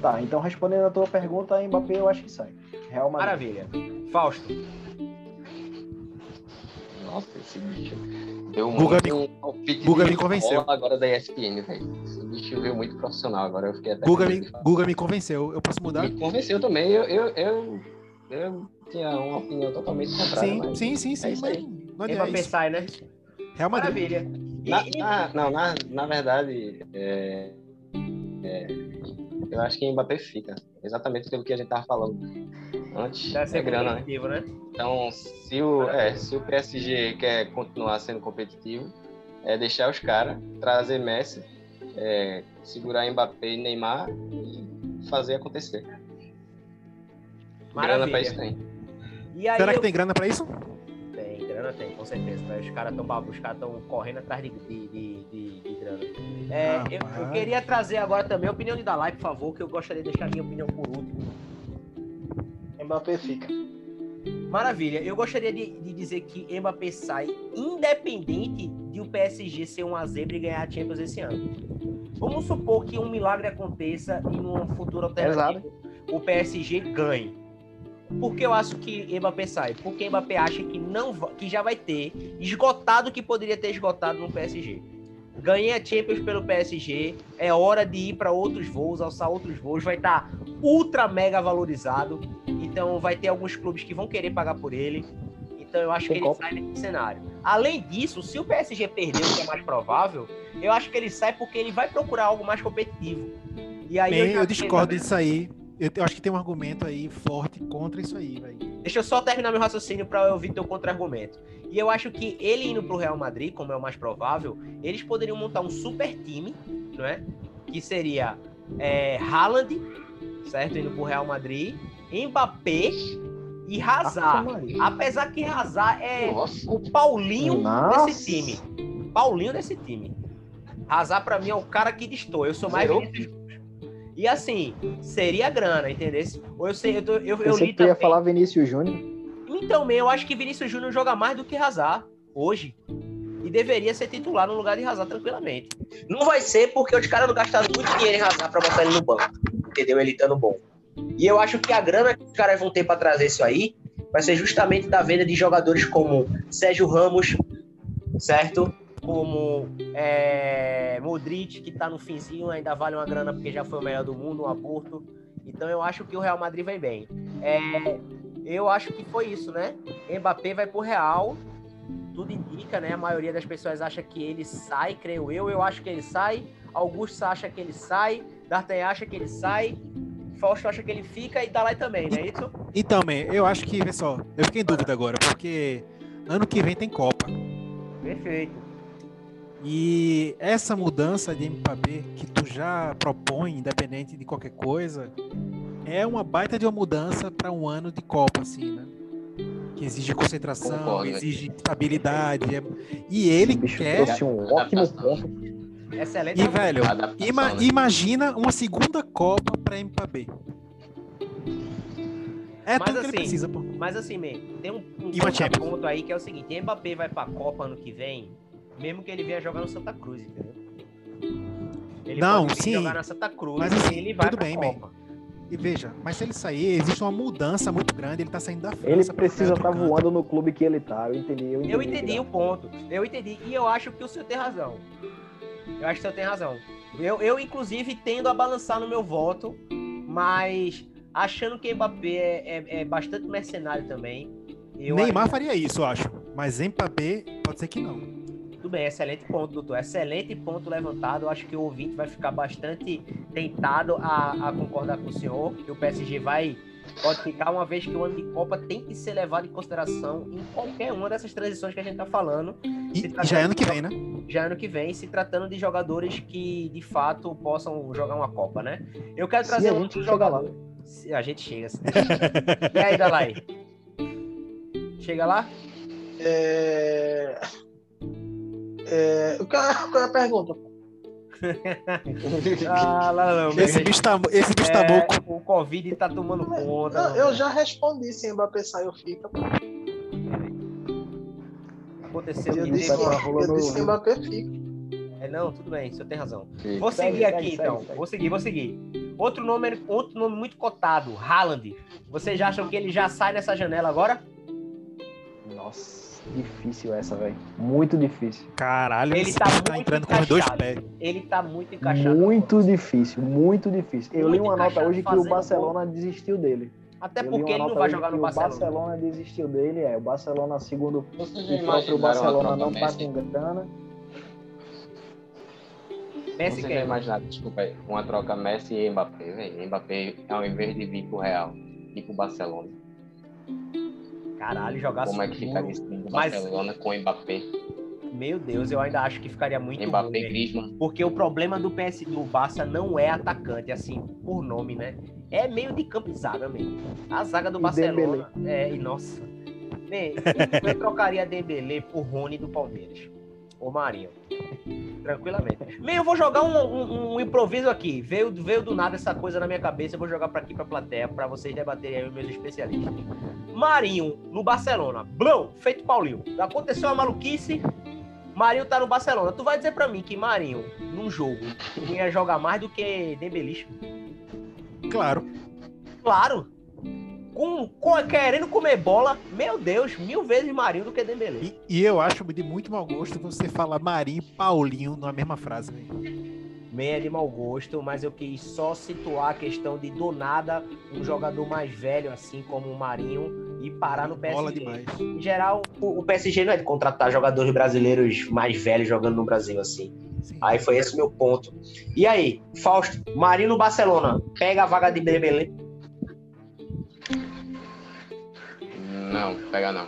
Speaker 2: Tá, então respondendo a tua pergunta, Mbappé eu acho que sai. Real Madrid.
Speaker 1: Maravilha. Fausto,
Speaker 3: Nossa, esse bicho deu muito
Speaker 4: me-
Speaker 3: um palpite
Speaker 4: Guga
Speaker 3: de
Speaker 4: me convenceu.
Speaker 3: agora da ESPN, velho. Esse bicho veio muito profissional agora, eu fiquei até
Speaker 4: Guga me. Guga me convenceu. Eu posso mudar?
Speaker 3: Me convenceu também, eu, eu, eu, eu tinha uma opinião totalmente contrária,
Speaker 4: Sim,
Speaker 3: mas...
Speaker 4: sim, sim, sim.
Speaker 3: é isso
Speaker 4: mas não adianta isso.
Speaker 1: sai, né?
Speaker 4: Real Madrid.
Speaker 1: Maravilha.
Speaker 3: Na, na- não, na, na verdade, é, é, eu acho que Mbappé fica. Exatamente pelo que a gente tava falando antes.
Speaker 1: Deve ser
Speaker 3: É grana, né?
Speaker 1: competitivo, né?
Speaker 3: Então, se o, é, se o PSG quer continuar sendo competitivo, é deixar os caras, trazer Messi, é, segurar Mbappé e Neymar e fazer acontecer. Grana pra isso
Speaker 1: Maravilha.
Speaker 3: tem.
Speaker 1: E aí
Speaker 4: Será que
Speaker 1: eu-
Speaker 4: tem grana pra isso?
Speaker 1: Tem, grana tem, com certeza. né? Os caras estão os caras tão correndo atrás de, de, de, de- de grana. É, eu, eu
Speaker 4: Rapaz.
Speaker 1: queria trazer agora também a opinião de Dalai, por favor, que eu gostaria de deixar a minha opinião por último.
Speaker 5: Mbappé fica.
Speaker 1: Maravilha. Eu gostaria de, de dizer que Mbappé sai independente de o PSG ser uma zebra e ganhar a Champions esse ano. Vamos supor que um milagre aconteça e num futuro alternativo o PSG ganhe. Por que eu acho que Mbappé sai? Porque Mbappé acha que não que já vai ter esgotado o que poderia ter esgotado no PSG. Ganhei a Champions pelo PSG, é hora de ir para outros voos, alçar outros voos, vai estar ultra mega valorizado. Então vai ter alguns clubes que vão querer pagar por ele. Então eu acho
Speaker 2: Tem
Speaker 1: que ele
Speaker 2: Copa.
Speaker 1: sai nesse cenário. Além disso, se o PSG perder, o que é mais provável, eu acho que ele sai porque ele vai procurar algo mais competitivo. E aí
Speaker 4: Bem,
Speaker 1: já
Speaker 4: eu discordo disso aí. Eu, eu acho que tem um argumento aí forte contra isso aí, velho.
Speaker 1: Deixa eu só terminar meu raciocínio para eu ouvir teu contra-argumento. E eu acho que ele indo pro Real Madrid, como é o mais provável, eles poderiam montar um super time, não é? Que seria é, Haaland, certo? Indo pro Real Madrid, Mbappé e Hazard. Apesar que Hazard é
Speaker 3: Nossa.
Speaker 1: o Paulinho
Speaker 2: Nossa.
Speaker 1: desse time. Paulinho desse time. Hazard pra mim é o cara que destoa. Eu sou mais. Vinícius. E assim, seria grana, entendeu? Ou eu sei, eu, tô- eu, eu li
Speaker 2: que tu ia
Speaker 1: também.
Speaker 2: falar Vinícius Júnior.
Speaker 1: Então, man, eu acho que Vinícius Júnior joga mais do que Hazard hoje. E deveria ser titular no lugar de Hazard tranquilamente. Não vai ser porque os caras não gastaram muito dinheiro em Hazard pra botar ele no banco. Entendeu? Ele estando bom. E eu acho que a grana que os caras vão ter pra trazer isso aí vai ser justamente da venda de jogadores como Sérgio Ramos, certo? Como é, Modric, que tá no finzinho, ainda vale uma grana porque já foi o melhor do mundo, um aborto. Então eu acho que o Real Madrid vem bem. É, eu acho que foi isso, né? Mbappé vai pro Real. Tudo indica, né? A maioria das pessoas acha que ele sai, creio eu. Eu acho que ele sai. Augusto acha que ele sai. D'Artagnan acha que ele sai. Fausto acha que ele fica e Dalai também, não é isso?
Speaker 4: Então, man, eu acho que, pessoal, eu fiquei em dúvida agora, porque ano que vem tem Copa.
Speaker 1: Perfeito.
Speaker 4: E essa mudança de Mbappé que tu já propõe, independente de qualquer coisa, é uma baita de uma mudança para um ano de Copa, assim, né? Que exige concentração,
Speaker 3: Concordo.
Speaker 4: exige estabilidade. é- E ele quer.
Speaker 2: trouxe um ótimo ponto.
Speaker 1: Excelente.
Speaker 4: E, velho, ima-
Speaker 3: né?
Speaker 4: imagina uma segunda Copa para Mbappé. É
Speaker 1: Mas
Speaker 4: tudo que
Speaker 1: assim,
Speaker 4: ele precisa, pô.
Speaker 1: Mas assim, man, tem um, um ponto aí que é o seguinte: Mbappé vai pra Copa ano que vem, mesmo que ele venha jogar no Santa Cruz, entendeu? Ele
Speaker 4: Não, sim.
Speaker 1: jogar na Santa Cruz
Speaker 4: Mas assim,
Speaker 1: ele vai
Speaker 4: tudo bem, man.
Speaker 1: Copa.
Speaker 4: E veja, mas se ele sair, existe uma mudança muito grande, ele tá saindo da França.
Speaker 2: Ele precisa estar
Speaker 4: canto.
Speaker 2: voando no clube que ele tá. Eu entendi. Eu entendi,
Speaker 1: Eu entendi o ponto. Eu entendi. E eu acho que o senhor tem razão. Eu acho que o senhor tem razão. Eu, eu inclusive, tendo a balançar no meu voto, mas achando que Mbappé é, é- é bastante mercenário também. Eu
Speaker 4: Neymar faria isso, eu acho. Mas Mbappé, pode ser que não.
Speaker 1: Bem, excelente ponto, doutor. Excelente ponto levantado. Eu acho que o ouvinte vai ficar bastante tentado a, a concordar com o senhor, que o PSG vai pode ficar, uma vez que o ano de Copa tem que ser levado em consideração em qualquer uma dessas transições que a gente está falando,
Speaker 4: E, e
Speaker 1: tratando
Speaker 4: já é ano que vem, né?
Speaker 1: já ano que vem, se tratando de jogadores que de fato possam jogar uma Copa, né? Eu quero
Speaker 2: Se
Speaker 1: trazer
Speaker 2: a
Speaker 1: um
Speaker 2: gente
Speaker 1: outro
Speaker 2: chegar lá.
Speaker 1: jogador. Se a gente chega. e aí, Dalai? [laughs] Chega lá?
Speaker 5: É... É... O que é qual é a pergunta? [laughs]
Speaker 1: Ah, não, meu
Speaker 4: Esse bicho tá, esse bicho tá
Speaker 1: É,
Speaker 4: louco.
Speaker 1: O Covid tá tomando conta.
Speaker 5: Eu,
Speaker 1: não,
Speaker 5: eu já respondi se Mbappé sai ou fica.
Speaker 1: Aconteceu
Speaker 5: Eu disse, eu
Speaker 2: no-
Speaker 5: disse que Mbappé fica.
Speaker 1: É, não, tudo bem, o senhor tem razão.
Speaker 3: Sim.
Speaker 1: Vou seguir
Speaker 2: segue,
Speaker 1: aqui,
Speaker 2: segue,
Speaker 1: então.
Speaker 2: segue.
Speaker 1: Vou seguir, vou seguir. Outro nome, outro nome muito cotado, Haaland. Vocês acham que ele já sai nessa janela agora?
Speaker 2: Nossa, difícil essa, velho. Muito difícil.
Speaker 4: Caralho,
Speaker 1: Ele tá muito
Speaker 4: entrando com os dois pés.
Speaker 1: Ele tá muito encaixado.
Speaker 2: Muito difícil, muito difícil. Eu li
Speaker 1: Muito
Speaker 2: uma nota hoje que o Barcelona desistiu dele.
Speaker 1: Até
Speaker 2: Eu li
Speaker 1: porque ele não vai jogar no Barcelona.
Speaker 2: O Barcelona desistiu dele, é. O Barcelona, segundo o próprio Barcelona, não tá com grana.
Speaker 1: Messi
Speaker 3: Vocês já imaginaram, desculpa aí, uma troca Messi e Mbappé, velho? Mbappé, ao invés de vir pro Real, ir pro Barcelona.
Speaker 1: Caralho, jogar
Speaker 3: Como é que ficaria esse
Speaker 1: Mas-
Speaker 3: Barcelona com Mbappé?
Speaker 1: Meu Deus, eu ainda acho que ficaria muito
Speaker 3: Mbappé,
Speaker 1: ruim.
Speaker 3: Griezmann.
Speaker 1: Porque o problema do PS do Barça não é atacante, assim, por nome, né? É meio de campo zaga mesmo. A zaga do
Speaker 2: E
Speaker 1: Barcelona. É, e nossa. Bem, eu trocaria Dembele por Rony do Palmeiras. Ou Marinho. Tranquilamente. Eu vou jogar um, um- um improviso aqui. Veio, veio do nada essa coisa na minha cabeça. Eu vou jogar para aqui pra plateia, para vocês debaterem aí os meus especialistas. Marinho no Barcelona. Blão, feito Paulinho. Aconteceu uma maluquice. Marinho tá no Barcelona. Tu vai dizer pra mim que Marinho, num jogo, ia jogar mais do que Dembelista?
Speaker 4: Claro.
Speaker 1: Claro. Com, com- querendo comer bola, meu Deus, mil vezes Marinho do que Dembele.
Speaker 4: E, e eu acho de muito mau gosto você falar Marinho e Paulinho numa mesma frase, velho.
Speaker 1: Meia de mau gosto, mas eu quis só situar a questão de do nada um jogador mais velho, assim como o Marinho, e parar no PSG. Em geral, o, o PSG não é de contratar jogadores brasileiros mais velhos jogando no Brasil, assim.
Speaker 4: Sim.
Speaker 1: Aí foi esse o meu ponto. E aí, Fausto, Marinho no Barcelona, pega a vaga de Dembele.
Speaker 3: Não, pega não.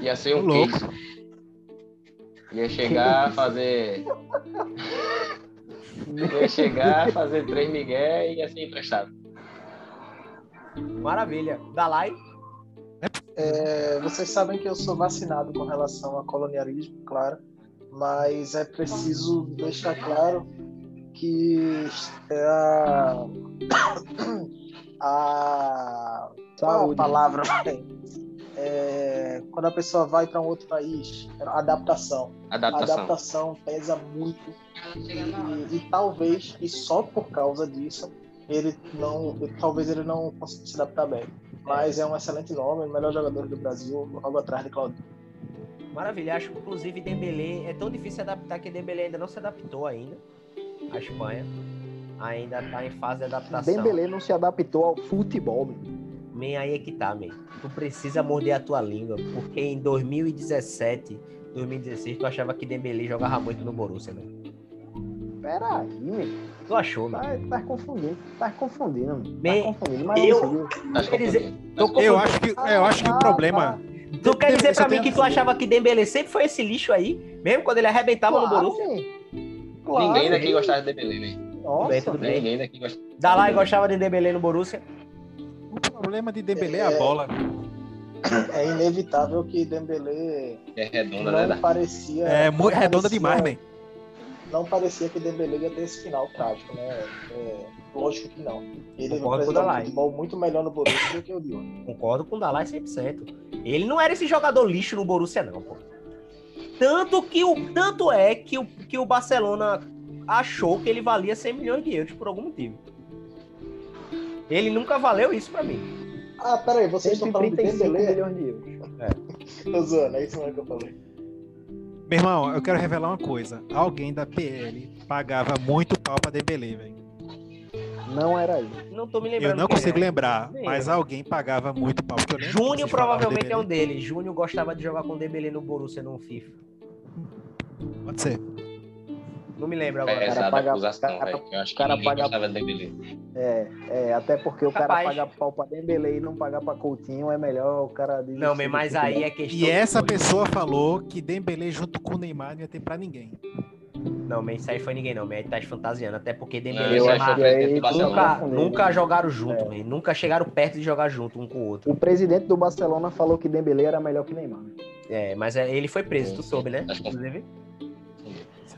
Speaker 3: Ia ser um
Speaker 4: Louco.
Speaker 3: case. Ia chegar, fazer. [laughs] ia chegar, fazer três migué e ia ser emprestado.
Speaker 1: Maravilha. Dalai,
Speaker 5: É, vocês sabem que eu sou vacinado com relação ao colonialismo, claro, mas é preciso deixar claro que é a, [coughs] a, qual é a palavra É, quando a pessoa vai para um outro país, adaptação. A
Speaker 3: Adaptação.
Speaker 5: adaptação pesa muito e, e talvez e só por causa disso ele não, talvez ele não consiga se adaptar bem. Mas é um excelente nome, o melhor jogador do Brasil, logo atrás de Claudio.
Speaker 1: Maravilha, acho que inclusive Dembele é tão difícil se adaptar que Dembele ainda não se adaptou ainda à Espanha. Ainda tá em fase de adaptação.
Speaker 2: Dembele não se adaptou ao futebol, meu.
Speaker 1: Man, aí é que tá, man. Tu precisa morder a tua língua, porque em 2017, 2016, tu achava que Dembele jogava muito no Borussia, né?
Speaker 2: Pera aí, meu.
Speaker 1: Tu achou,
Speaker 2: Tá,
Speaker 1: mano?
Speaker 2: tá confundindo. Tá confundindo, meu. Tá confundindo. Mas
Speaker 1: eu-
Speaker 2: não
Speaker 3: Tá
Speaker 1: Quer dizer,
Speaker 4: Eu acho que, eu acho que o problema.
Speaker 1: Tu quer dizer pra mim que tu achava que Dembele sempre foi esse lixo aí? Mesmo quando ele arrebentava no Borussia?
Speaker 2: Claro,
Speaker 3: Ninguém daqui gostava de Dembele, né?
Speaker 2: Nossa,
Speaker 1: Bem, tudo bem.
Speaker 3: Ninguém daqui gostava.
Speaker 1: Dalai gostava de Dembele no Borussia?
Speaker 4: O problema de Dembele é a bola.
Speaker 5: É inevitável que Dembele
Speaker 3: É redonda,
Speaker 5: não
Speaker 3: né?
Speaker 5: Parecia.
Speaker 4: É muito
Speaker 5: não
Speaker 4: redonda
Speaker 5: parecia-
Speaker 4: demais, man.
Speaker 5: Não parecia que Dembele ia ter esse final trágico, né? É, lógico que não. Ele
Speaker 1: Concordo com o
Speaker 5: apresentou um
Speaker 1: Dalai.
Speaker 5: futebol muito melhor no Borussia do que o hoje.
Speaker 1: Concordo com o Dalai 100%. Ele não era esse jogador lixo no Borussia, não, pô. Tanto, que o, tanto é que o, que o Barcelona achou que ele valia 100 milhões de euros por algum motivo. Ele nunca valeu isso pra mim.
Speaker 5: Ah, peraí, vocês estão falando de
Speaker 2: 135
Speaker 5: Dembele?
Speaker 2: milhões de euros. [laughs]
Speaker 5: Tô zoando, é isso mesmo que eu falei.
Speaker 4: Meu irmão, eu quero revelar uma coisa. Alguém da PL pagava muito pau pra Dembele, velho.
Speaker 2: Não era ele.
Speaker 1: Não tô me lembrando.
Speaker 4: Eu não consigo
Speaker 1: é.
Speaker 4: lembrar,
Speaker 1: Nem
Speaker 4: mas alguém pagava muito pau. porque
Speaker 1: Júnior provavelmente é um deles. Júnior gostava de jogar com Dembele no Borussia no FIFA.
Speaker 4: Pode ser.
Speaker 1: Não me lembro agora.
Speaker 3: Pesada
Speaker 2: paga-
Speaker 3: acusação,
Speaker 2: cara-
Speaker 3: velho. Eu acho que
Speaker 2: cara
Speaker 3: ninguém
Speaker 2: paga-
Speaker 3: gostava de Dembele.
Speaker 2: É, é, até porque o cara pagar pau pra Dembele e não pagar pra Coutinho é melhor o cara dizer
Speaker 1: Não, mas aí é questão.
Speaker 4: E essa pessoa falou que Dembele junto com o Neymar não ia ter pra ninguém.
Speaker 1: Não, mas isso aí foi ninguém, não. Mas aí tá fantasiando. Até porque Dembele
Speaker 3: isso
Speaker 1: e Neymar nunca,
Speaker 2: confundindo.
Speaker 1: nunca jogaram junto,
Speaker 2: É.
Speaker 1: man. Nunca chegaram perto de jogar junto um com o outro.
Speaker 2: O presidente do Barcelona falou que Dembele era melhor que Neymar.
Speaker 1: É, mas é- ele foi preso, tu soube, né?
Speaker 3: acho que-
Speaker 1: Inclusive.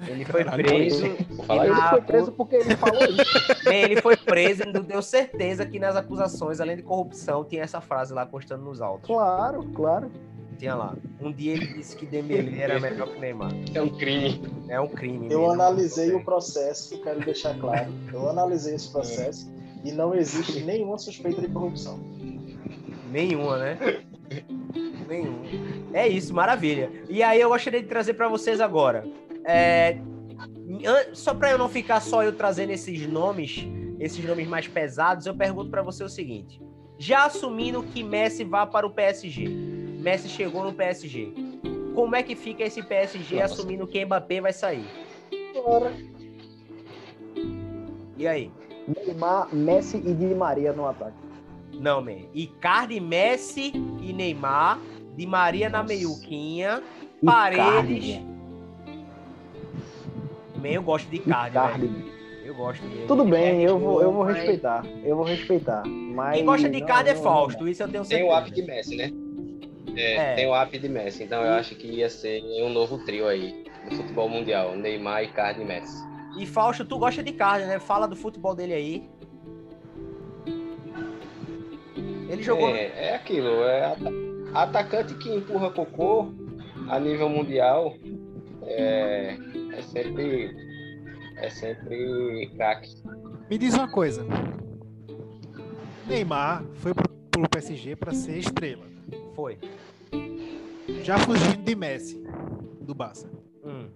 Speaker 1: Ele foi
Speaker 4: Caralho,
Speaker 1: preso.
Speaker 3: Vou falar
Speaker 2: Ele
Speaker 3: isso.
Speaker 2: Foi preso porque ele falou isso.
Speaker 1: Bem, ele foi preso e não deu certeza que nas acusações, além de corrupção, tinha essa frase lá constando nos autos.
Speaker 2: Claro, claro.
Speaker 1: Tinha lá. Um dia ele disse que Dembele era melhor que Neymar.
Speaker 3: É um crime.
Speaker 1: É um crime.
Speaker 5: Eu
Speaker 1: mesmo.
Speaker 5: analisei o processo, quero deixar claro. Eu analisei esse processo e não existe nenhuma suspeita de corrupção.
Speaker 1: Nenhuma, né? Nenhuma. É isso, maravilha. E aí eu gostaria de trazer para vocês agora. É, só para eu não ficar só eu trazendo esses nomes, esses nomes mais pesados, eu pergunto para você o seguinte: já assumindo que Messi vá para o PSG, Messi chegou no PSG, como é que fica esse PSG
Speaker 3: Nossa.
Speaker 1: assumindo que Mbappé vai sair?
Speaker 5: Ora,
Speaker 1: E aí?
Speaker 2: Neymar, Messi e Di Maria no ataque.
Speaker 1: Não, man. Icardi, Messi e Neymar, Di Maria na
Speaker 2: Nossa.
Speaker 1: meiuquinha,
Speaker 2: Icardi,
Speaker 1: Paredes. Man, eu gosto de Icardi,
Speaker 2: Icardi.
Speaker 1: velho. Eu gosto dele.
Speaker 2: Tudo bem,
Speaker 1: perde
Speaker 2: eu vou, eu vou
Speaker 1: mas-
Speaker 2: respeitar. Eu vou respeitar. Mas
Speaker 1: Quem gosta de
Speaker 2: não,
Speaker 1: Icardi é Fausto, isso eu tenho
Speaker 3: Tem
Speaker 1: certeza.
Speaker 3: o app de Messi, né? É,
Speaker 1: É.
Speaker 3: Tem o app de Messi, então eu acho que ia ser um novo trio aí do futebol mundial. Neymar, Icardi e Messi.
Speaker 1: E Fausto, tu gosta de Icardi, né? Fala do futebol dele aí. Ele jogou.
Speaker 3: É, é aquilo, é ata- atacante que empurra cocô a nível mundial é, é sempre é sempre craque.
Speaker 4: Me diz uma coisa. Neymar foi pro, pro PSG para ser estrela.
Speaker 1: Foi.
Speaker 4: Já fugindo de Messi, do Barça.
Speaker 1: Hum.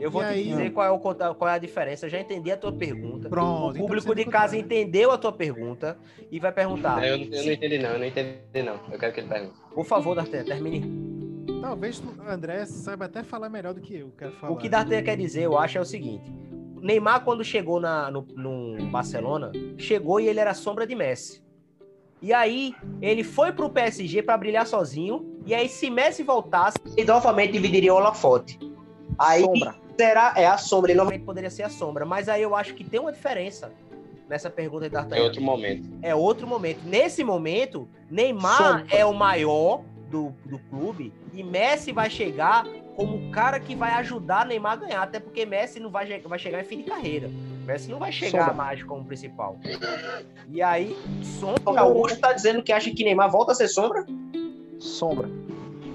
Speaker 1: Eu vou
Speaker 4: E
Speaker 1: te
Speaker 4: aí?
Speaker 1: dizer qual é, o, qual é a diferença. Eu já entendi a tua pergunta.
Speaker 4: Pronto.
Speaker 1: O
Speaker 4: então
Speaker 1: público
Speaker 4: você
Speaker 1: de casa entendeu a tua pergunta e vai perguntar.
Speaker 3: eu, eu não entendi não, eu não entendi não. Eu quero que ele pergunte.
Speaker 1: Por favor, Dartan, termine.
Speaker 4: Talvez tu, André saiba até falar melhor do que eu. Quero falar.
Speaker 1: O que Dartan quer dizer, eu acho, é o seguinte. Neymar, quando chegou na, no, no Barcelona, chegou e ele era sombra de Messi. E aí, ele foi pro PSG para brilhar sozinho. E aí, se Messi voltasse, ele novamente dividiria o holofote. Aí,
Speaker 2: Sombra.
Speaker 1: será? É a sombra, ele novamente poderia ser a sombra. Mas aí eu acho que tem uma diferença nessa pergunta de
Speaker 3: É
Speaker 1: D'Artagnan.
Speaker 3: outro momento.
Speaker 1: É outro momento. Nesse momento, Neymar
Speaker 2: Sombra.
Speaker 1: é o maior do, do clube e Messi vai chegar como o cara que vai ajudar Neymar a ganhar. Até porque Messi não vai, vai chegar em fim de carreira. Messi não vai chegar
Speaker 2: Sombra.
Speaker 1: mais como principal. E aí, sombra. Augusto tá dizendo que acha que Neymar volta a ser sombra?
Speaker 2: Sombra.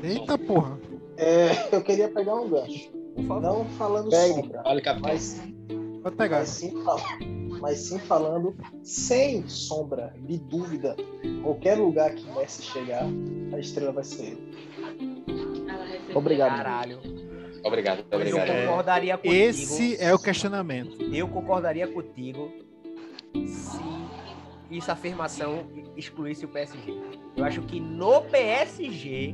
Speaker 4: Eita porra.
Speaker 5: é, eu queria pegar um gancho. Não falando
Speaker 2: Pegue.
Speaker 5: sombra,
Speaker 3: Olha, capitão.
Speaker 5: mas,
Speaker 4: Pode pegar.
Speaker 5: mas, sim, mas sim falando sem sombra de dúvida. Qualquer lugar que Messi chegar, a estrela vai ser ele.
Speaker 2: Obrigado.
Speaker 1: Caralho.
Speaker 3: Obrigado,
Speaker 1: Eu
Speaker 3: obrigado.
Speaker 4: É.
Speaker 1: concordaria contigo.
Speaker 4: Esse é o questionamento.
Speaker 1: Eu concordaria contigo se essa afirmação excluísse o PSG. Eu acho que no PSG,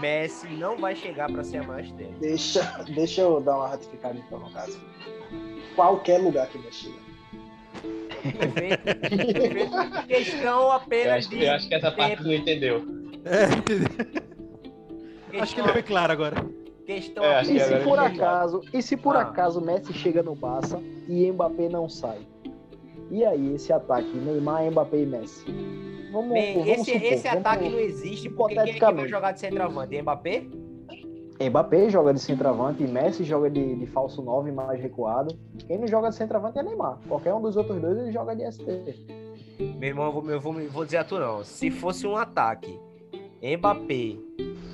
Speaker 1: Messi não vai chegar para ser a mais dele.
Speaker 5: Deixa, deixa eu dar uma ratificada então, no caso. Qualquer lugar que Messi.
Speaker 1: Perfeito? Perfeito. Questão
Speaker 3: Eu
Speaker 1: apenas
Speaker 3: acho,
Speaker 1: de.
Speaker 3: eu acho que essa parte não entendeu.
Speaker 4: É, entendi. Acho que
Speaker 1: Questão,
Speaker 4: ele foi claro agora.
Speaker 1: questão
Speaker 3: É, acho
Speaker 2: E
Speaker 3: que
Speaker 2: se por acaso, e se por
Speaker 1: Ah.
Speaker 2: acaso Messi chega no Barça e Mbappé não sai? E aí, esse ataque, Neymar, Mbappé e Messi? Vamos,
Speaker 1: Bem,
Speaker 2: vamos
Speaker 1: esse,
Speaker 2: supor,
Speaker 1: esse
Speaker 2: vamos-
Speaker 1: ataque não existe porque quem é que vai jogar de centroavante? Mbappé?
Speaker 2: Mbappé joga de centroavante, Messi joga de, de falso 9 mais recuado. Quem não joga de centroavante é Neymar. Qualquer um dos outros dois ele joga de ST.
Speaker 1: Meu irmão, eu vou, eu vou, vou dizer a tu não. Se fosse um ataque, Mbappé,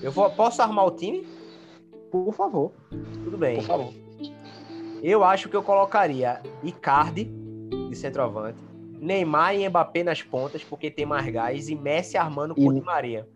Speaker 1: eu vou, posso armar o time?
Speaker 2: Por favor.
Speaker 1: Tudo bem.
Speaker 2: Por favor.
Speaker 1: Eu acho que eu colocaria Icardi de centroavante, Neymar e Mbappé nas pontas, porque tem mais gás, e Messi armando com
Speaker 2: E-
Speaker 1: Di Maria.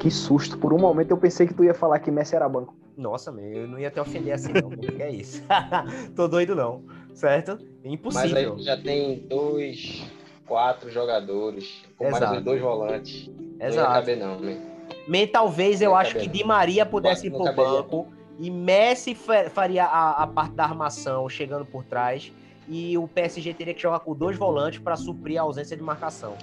Speaker 2: Que susto. Por um momento eu pensei que tu ia falar que Messi era banco.
Speaker 1: Nossa, meu, eu não ia te ofender assim, não. porque é isso. [laughs] Tô doido, não. Certo?
Speaker 3: Mas
Speaker 1: Impossível.
Speaker 3: aí já tem dois, quatro jogadores, com mais
Speaker 1: Exato.
Speaker 3: os dois volantes. Não ia
Speaker 1: Exato.
Speaker 3: caber não, né?
Speaker 1: Men, talvez eu acho que. Di Maria pudesse ir pro banco e Messi fa- faria a, a parte da armação chegando por trás e o PSG teria que jogar com dois volantes para suprir a ausência de marcação.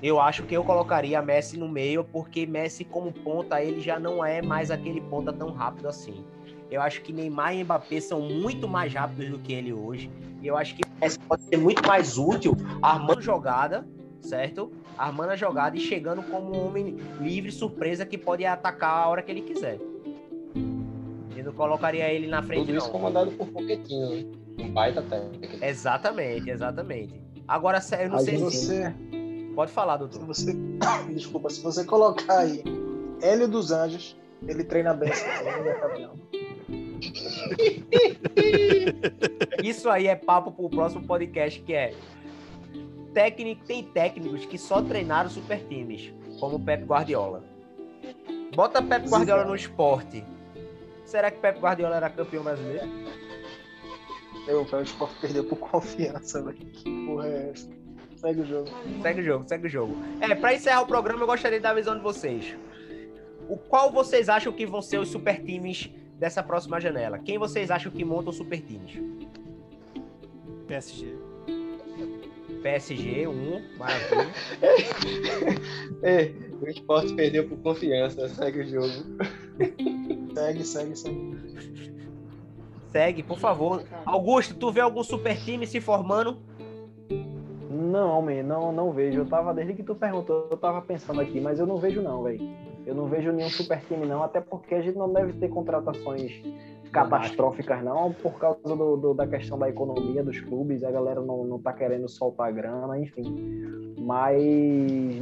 Speaker 1: Eu acho que eu colocaria Messi no meio porque Messi como ponta ele já não é mais aquele ponta tão rápido assim. Eu acho que Neymar e Mbappé são muito mais rápidos do que ele hoje. E eu acho que Messi pode ser muito mais útil armando jogada, certo? armando a jogada e chegando como um homem livre, surpresa, que pode atacar a hora que ele quiser. Eu não colocaria ele na frente,
Speaker 3: Tudo isso
Speaker 1: não.
Speaker 3: comandado por Pochettino, né? Um baita técnico.
Speaker 1: Exatamente, exatamente. Agora, se- eu não
Speaker 2: A
Speaker 1: sei se...
Speaker 5: Você,
Speaker 1: Pode falar,
Speaker 5: se
Speaker 1: doutor.
Speaker 5: você, desculpa, se você colocar aí Hélio dos Anjos, ele treina bem não. [laughs]
Speaker 1: Isso aí é papo pro próximo podcast, que é... Técnico, tem técnicos que só treinaram super times. como Pep Guardiola. Bota Pep Guardiola no esporte. Será que Pep Guardiola era campeão brasileiro?
Speaker 5: Eu, o Sport perdeu por confiança, velho. Que porra é essa? Segue o jogo.
Speaker 1: Segue o jogo, segue o jogo. É, pra encerrar o programa, eu gostaria de dar a visão de vocês. O qual vocês acham que vão ser os super times dessa próxima janela? Quem vocês acham que montam os super times?
Speaker 4: PSG.
Speaker 1: PSG, um, [laughs] maravilha.
Speaker 3: É, o esporte perdeu por confiança, segue o jogo. [laughs]
Speaker 5: Segue, segue, segue.
Speaker 1: Segue, por favor. Augusto, tu vê algum super time se formando?
Speaker 2: Não, man, não, não vejo. Eu tava, desde que tu perguntou, eu tava pensando aqui, mas eu não vejo não, velho. Eu não vejo nenhum super time não, até porque a gente não deve ter contratações catastróficas não, por causa do, do- da questão da economia dos clubes, a galera não, não tá querendo soltar grana, enfim. Mas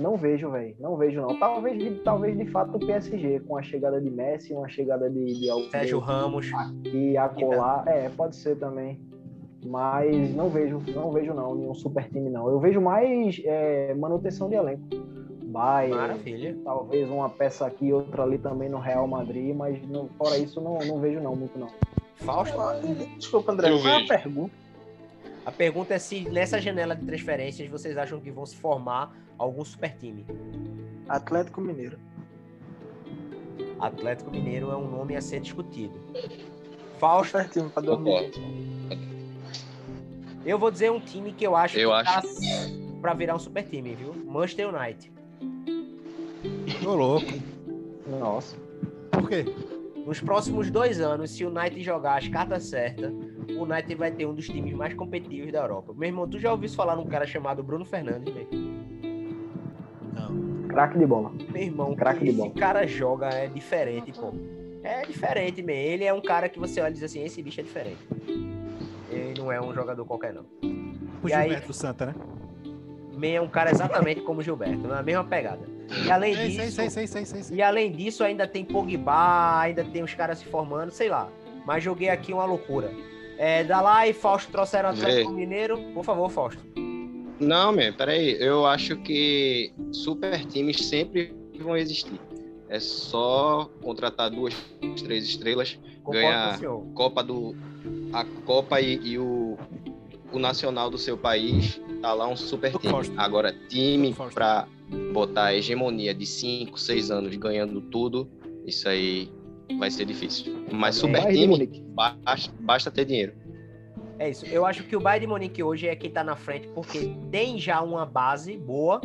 Speaker 2: não vejo, velho, não vejo não. Talvez, de- talvez de fato o PSG, com a chegada de Messi, uma chegada de, de
Speaker 1: Sérgio Ramos.
Speaker 2: e acolá, é, pode ser também. Mas não vejo, não vejo não, nenhum super time não. Eu vejo mais é, manutenção de elenco. Bayern,
Speaker 1: Maravilha.
Speaker 2: talvez uma peça aqui, outra ali também no Real Madrid, mas não- fora isso não, não vejo não, muito não.
Speaker 1: Fausto,
Speaker 5: Desculpa, André.
Speaker 3: Eu
Speaker 5: Qual é a
Speaker 3: vejo.
Speaker 5: pergunta?
Speaker 1: a pergunta é se nessa janela de transferências vocês acham que vão se formar algum super time.
Speaker 5: Atlético Mineiro.
Speaker 1: Atlético Mineiro é um nome a ser discutido. Fausto,
Speaker 5: Super time pra 2020.
Speaker 1: eu vou dizer um time que eu acho
Speaker 3: Eu
Speaker 1: que
Speaker 3: acho.
Speaker 1: tá pra virar um super time, viu? Manchester United.
Speaker 4: Ô, louco.
Speaker 2: Nossa.
Speaker 4: Por quê?
Speaker 1: Nos próximos dois anos, se o United jogar as cartas certas, o United vai ter um dos times mais competitivos da Europa. Meu irmão, tu já ouviu falar num cara chamado Bruno Fernandes, velho?
Speaker 4: Não.
Speaker 2: Craque de bola.
Speaker 1: Meu irmão,
Speaker 2: Craque
Speaker 1: que
Speaker 2: de
Speaker 1: esse
Speaker 2: bola.
Speaker 1: cara joga é diferente, pô. É diferente, mesmo. Ele é um cara que você olha e diz assim, esse bicho é diferente. Ele não é um jogador qualquer, não.
Speaker 4: O
Speaker 1: E aí?
Speaker 4: Gilberto Santa, né?
Speaker 1: Man é um cara exatamente como o Gilberto, na mesma pegada. E além disso, e além disso, ainda tem Pogba, ainda tem os caras se formando, sei lá. Mas joguei aqui uma loucura. É, Dalai e Fausto trouxeram o Atlético Mineiro. Por favor, Fausto.
Speaker 3: Não, man, peraí. Eu acho que super times sempre vão existir. É só contratar duas, três estrelas,
Speaker 1: Concordo
Speaker 3: Ganhar.
Speaker 1: com o senhor.
Speaker 3: Copa do. A Copa e, e o, o Nacional do seu país, tá lá um super time. Agora, time pra botar a hegemonia de 5, 6 anos ganhando tudo, isso aí vai ser difícil. Mas super
Speaker 2: Bayern de
Speaker 3: time, basta, basta ter dinheiro.
Speaker 1: É isso. Eu acho que o Bayern de Munique hoje é quem tá na frente, porque tem já uma base boa,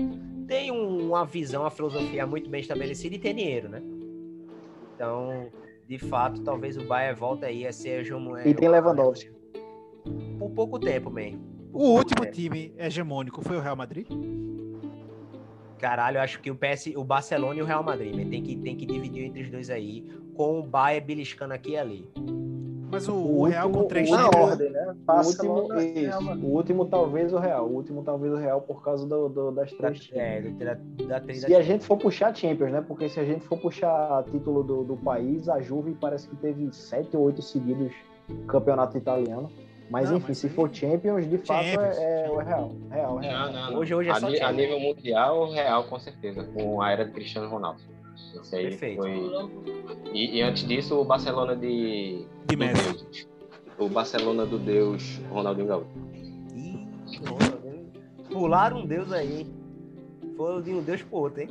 Speaker 1: tem um- uma visão, uma filosofia muito bem estabelecida e tem dinheiro, né? Então, de fato, talvez o Bayern volte aí a ser hegemon-
Speaker 2: E tem Lewandowski.
Speaker 1: Por pouco tempo, man.
Speaker 4: O último
Speaker 1: tempo.
Speaker 4: time hegemônico foi o Real Madrid?
Speaker 1: Caralho, eu acho que o PS, o Barcelona e o Real Madrid. Tem que, tem que dividir entre os dois aí, com o Bayern beliscando aqui e ali.
Speaker 4: Mas o,
Speaker 2: O
Speaker 4: o Real com
Speaker 2: último-
Speaker 4: três
Speaker 2: o
Speaker 5: Na
Speaker 2: último-
Speaker 4: títulos.
Speaker 5: ordem, né?
Speaker 2: O último, isso. O último talvez o Real. O último talvez o Real por causa do, do- das
Speaker 1: Da,
Speaker 2: três times.
Speaker 1: é, da, da, da,
Speaker 2: Se a gente for puxar Champions, né? Porque se a gente for puxar título do, do país, a Juve parece que teve sete ou oito seguidos campeonato italiano. Mas
Speaker 4: Não,
Speaker 2: enfim,
Speaker 4: mas
Speaker 2: se
Speaker 4: aí-
Speaker 2: for Champions, de fato
Speaker 4: Champions,
Speaker 2: é, é o Real. Real, Real.
Speaker 1: Hoje- hoje é
Speaker 3: a,
Speaker 1: só
Speaker 3: a
Speaker 1: Champions.
Speaker 3: nível mundial, real com certeza, com a era de Cristiano Ronaldo. Isso aí
Speaker 1: Perfeito.
Speaker 3: foi. E, e antes disso, o Barcelona de.
Speaker 4: De Messi.
Speaker 3: Deus. O Barcelona do Deus Ronaldinho Gaúcho.
Speaker 1: Ih, Pularam um deus aí, hein? Foi de um deus pro outro, hein?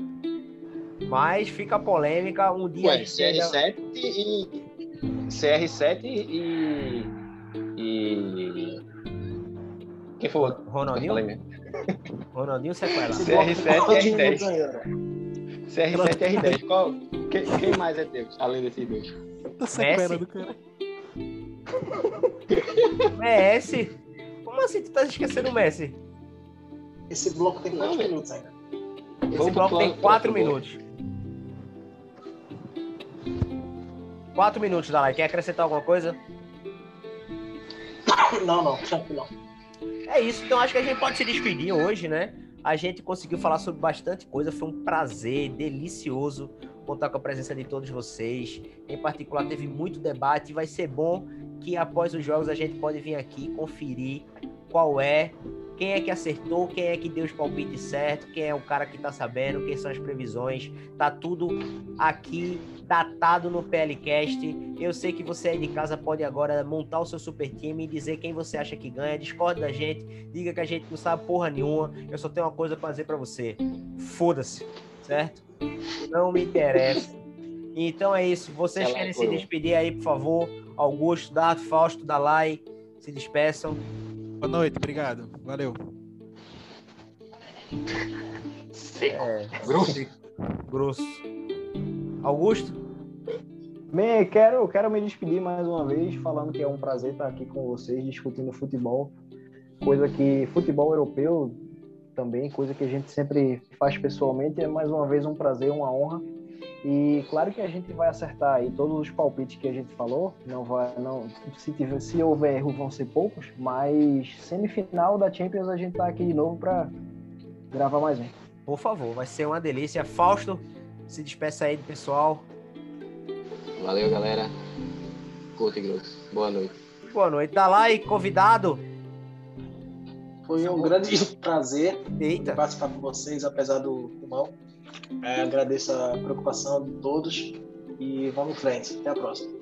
Speaker 1: Mas fica a polêmica, um dia
Speaker 3: Ué,
Speaker 1: chega...
Speaker 3: CR7 e. CR7 e. E. Quem foi o
Speaker 1: Ronaldinho? Ronaldinho sequela.
Speaker 5: Esse
Speaker 3: CR7
Speaker 5: bloco
Speaker 3: e
Speaker 5: todo mundo
Speaker 3: R10.
Speaker 5: ganhou, né?
Speaker 3: CR7 e R10. Qual, quem, quem mais é Deus, além desses dois?
Speaker 4: Tá sequela do cara.
Speaker 1: Messi? Como assim tu tá esquecendo o Messi?
Speaker 5: Esse bloco tem quantos
Speaker 3: Não,
Speaker 5: minutos ainda?
Speaker 1: Esse
Speaker 3: Vamos
Speaker 1: bloco tem
Speaker 3: bloco,
Speaker 1: quatro
Speaker 3: bloco.
Speaker 1: minutos. Quatro minutos, Dalai. Quer acrescentar alguma coisa? [coughs]
Speaker 5: Não, não, tranquilo.
Speaker 1: É isso, então acho que a gente pode se despedir hoje, né? A gente conseguiu falar sobre bastante coisa, foi um prazer delicioso contar com a presença de todos vocês. Em particular, teve muito debate, vai ser bom que após os jogos a gente pode vir aqui conferir qual é quem é que acertou, quem é que deu os palpites certo, quem é o cara que tá sabendo, quem são as previsões. Tá tudo aqui datado no PLCast. Eu sei que você aí de casa pode agora montar o seu super time e dizer quem você acha que ganha. Discorde da gente, diga que a gente não sabe porra nenhuma. Eu só tenho uma coisa pra dizer pra você. Foda-se, certo? Não me interessa. Então é isso. Vocês
Speaker 3: Ela
Speaker 1: querem se despedir aí, por favor? Augusto, Dato, Fausto, Dalai, se despeçam.
Speaker 4: Boa noite, obrigado. Valeu.
Speaker 1: É,
Speaker 3: Grosso.
Speaker 1: grosso. Augusto?
Speaker 2: Bem, quero, quero me despedir mais uma vez, falando que é um prazer estar aqui com vocês discutindo futebol. Coisa que futebol europeu também, coisa que a gente sempre faz pessoalmente. É mais uma vez um prazer, uma honra. E claro que a gente vai acertar aí todos os palpites que a gente falou. Não vai, não, se, tiver, se houver erro, vão ser poucos. Mas semifinal da Champions a gente tá aqui de novo para gravar mais um.
Speaker 1: Por favor, vai ser uma delícia. Fausto, se despeça aí do pessoal.
Speaker 3: Valeu, galera. Curto e grosso. Boa noite.
Speaker 1: Boa noite. Dalai, convidado.
Speaker 5: Foi um grande prazer
Speaker 1: Eita.
Speaker 5: participar com vocês, apesar do pulmão. É, agradeço a preocupação de todos e vamos em frente. Até a próxima.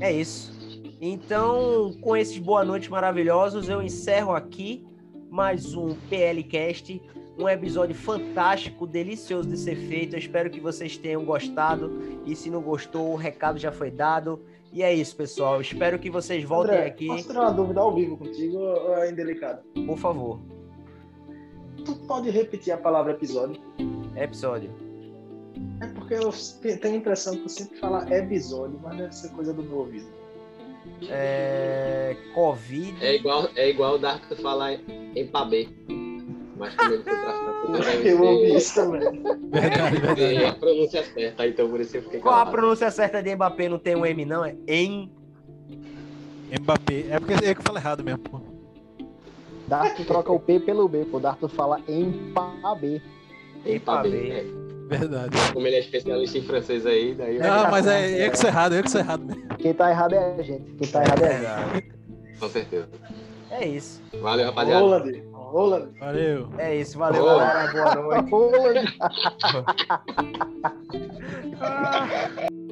Speaker 1: É isso. Então, com esses boa noites maravilhosos, eu encerro aqui mais um PLcast, um episódio fantástico, delicioso de ser feito. Eu espero que vocês tenham gostado. E se não gostou, o recado já foi dado. E é isso, pessoal. Espero que vocês voltem
Speaker 5: André,
Speaker 1: aqui,
Speaker 5: posso tirar uma dúvida ao vivo contigo ou é indelicado?
Speaker 1: por favor.
Speaker 5: Tu pode repetir a palavra episódio?
Speaker 1: Episódio.
Speaker 5: É porque eu tenho a impressão que eu sempre falo episódio, mas deve ser coisa do meu ouvido.
Speaker 1: É... Covid.
Speaker 3: É igual, é igual o Dark falar em pabê. Mas como ele foi pra França, [laughs]
Speaker 5: Eu ouvi isso também.
Speaker 4: Verdade, verdade.
Speaker 3: É a pronúncia certa, então por isso eu fiquei
Speaker 1: Qual a
Speaker 3: calado.
Speaker 1: pronúncia certa de Mbappé? Não tem um M, não? É em.
Speaker 4: Mbappé. É porque eu que falo errado mesmo, pô.
Speaker 2: Darto troca o P pelo B, pô. Darto fala em B.
Speaker 3: Em pabê.
Speaker 1: Pabê.
Speaker 3: é.
Speaker 4: Verdade.
Speaker 3: Como ele é especialista em francês aí, daí eu...
Speaker 4: Não, mas é eu que sou errado, eu que sou errado mesmo.
Speaker 2: Quem tá errado é a gente. Quem tá errado é a gente.
Speaker 3: Com certeza.
Speaker 1: É isso.
Speaker 3: Valeu, rapaziada.
Speaker 5: Roland, Roland.
Speaker 4: Valeu.
Speaker 1: É isso. Valeu,
Speaker 3: Boa.
Speaker 1: galera. Boa noite.
Speaker 2: Roland. [laughs]